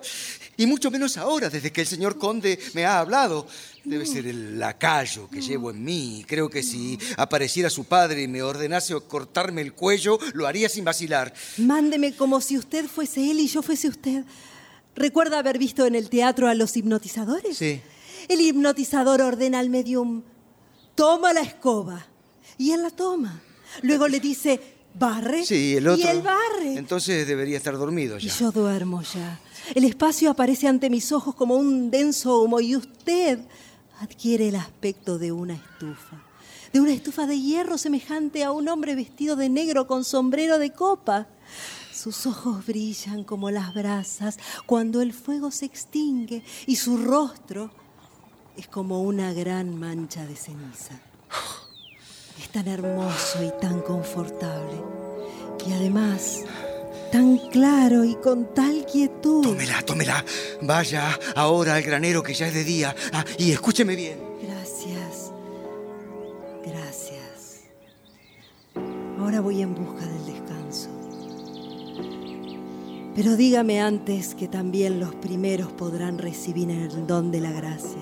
Y mucho menos ahora, desde que el señor conde me ha hablado. Debe ser el lacayo que llevo en mí. Creo que si apareciera su padre y me ordenase cortarme el cuello, lo haría sin vacilar. Mándeme como si usted fuese él y yo fuese usted. ¿Recuerda haber visto en el teatro a los hipnotizadores? Sí. El hipnotizador ordena al medium, toma la escoba. Y él la toma. Luego le dice, barre. Sí, el otro. Y él barre. Entonces debería estar dormido Y ya. yo duermo ya. El espacio aparece ante mis ojos como un denso humo y usted adquiere el aspecto de una estufa. De una estufa de hierro semejante a un hombre vestido de negro con sombrero de copa. Sus ojos brillan como las brasas cuando el fuego se extingue y su rostro es como una gran mancha de ceniza. Es tan hermoso y tan confortable. Y además, tan claro y con tal quietud. Tómela, tómela. Vaya ahora al granero que ya es de día. Ah, y escúcheme bien. Gracias. Gracias. Ahora voy en busca del descanso. Pero dígame antes que también los primeros podrán recibir el don de la gracia.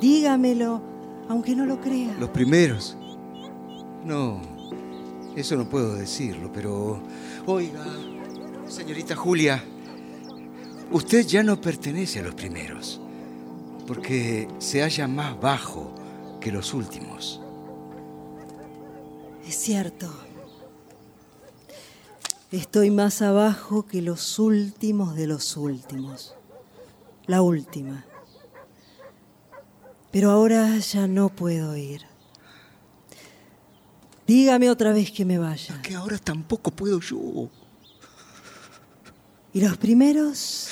Dígamelo, aunque no lo crea. Los primeros. No, eso no puedo decirlo, pero... Oiga, señorita Julia, usted ya no pertenece a los primeros, porque se halla más bajo que los últimos. Es cierto. Estoy más abajo que los últimos de los últimos. La última. Pero ahora ya no puedo ir. Dígame otra vez que me vaya. Que ahora tampoco puedo yo. Y los primeros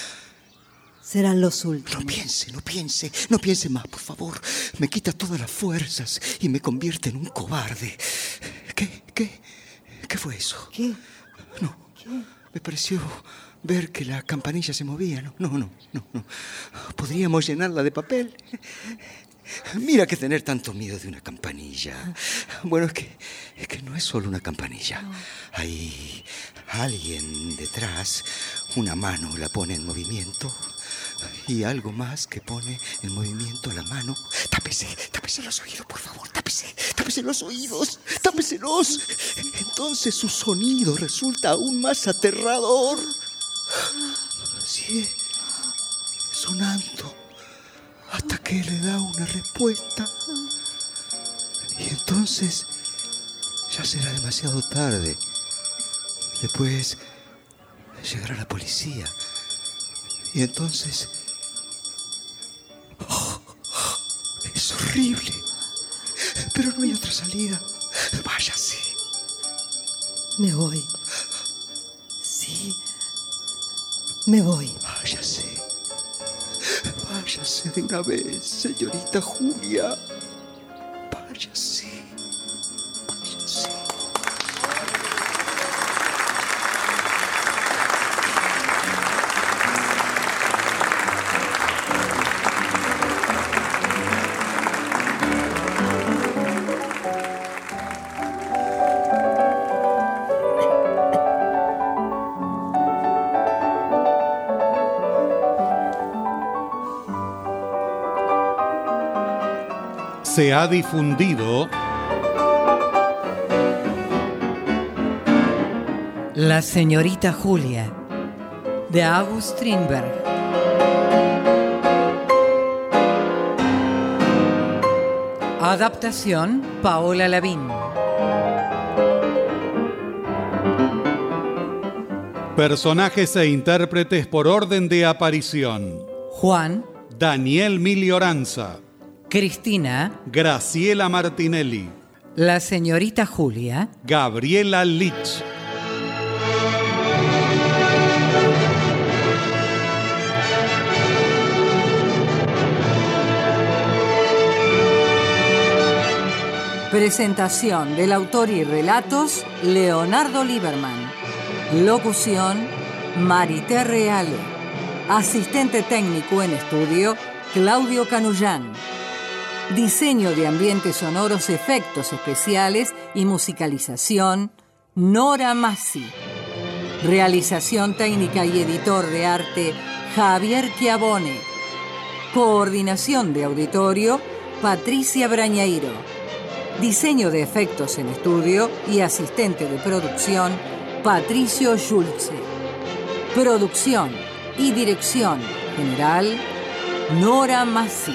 serán los No últimos. piense, no piense, no piense más, por favor. Me quita todas las fuerzas y me convierte en un cobarde. ¿Qué? ¿Qué? ¿Qué fue eso? ¿Qué? No. Me pareció ver que la campanilla se movía. No, no, no, no, no. Podríamos llenarla de papel. Mira que tener tanto miedo de una campanilla. Bueno, es que, es que no es solo una campanilla. Hay alguien detrás. Una mano la pone en movimiento. Y algo más que pone en movimiento la mano. Tápese, tápese los oídos, por favor, tápese, tápese los oídos, tápeselos. Entonces su sonido resulta aún más aterrador. Sigue sonando hasta que le da una respuesta. Y entonces ya será demasiado tarde. Después llegará la policía. Y entonces... ¡Oh! es horrible. Pero no hay otra salida. Váyase. Me voy. Sí. Me voy. Váyase. Váyase de una vez, señorita Julia. Váyase. Se ha difundido La señorita Julia, de August Strindberg. Adaptación Paola Lavín. personajes e intérpretes por orden de aparición. Juan, Daniel Milioranza, Cristina, Graciela Martinelli, la señorita Julia, Gabriela Lich. Presentación del autor y relatos Leonardo Lieberman. Locución Marité Reale. Asistente técnico en estudio Claudio Canullán. Diseño de ambientes sonoros, efectos especiales y musicalización Nora Massi. Realización técnica y editor de arte Javier Chiavone. Coordinación de auditorio Patricia Brañeiro. Diseño de efectos en estudio y asistente de producción, Patricio Schulze. Producción y dirección general, Nora Massi.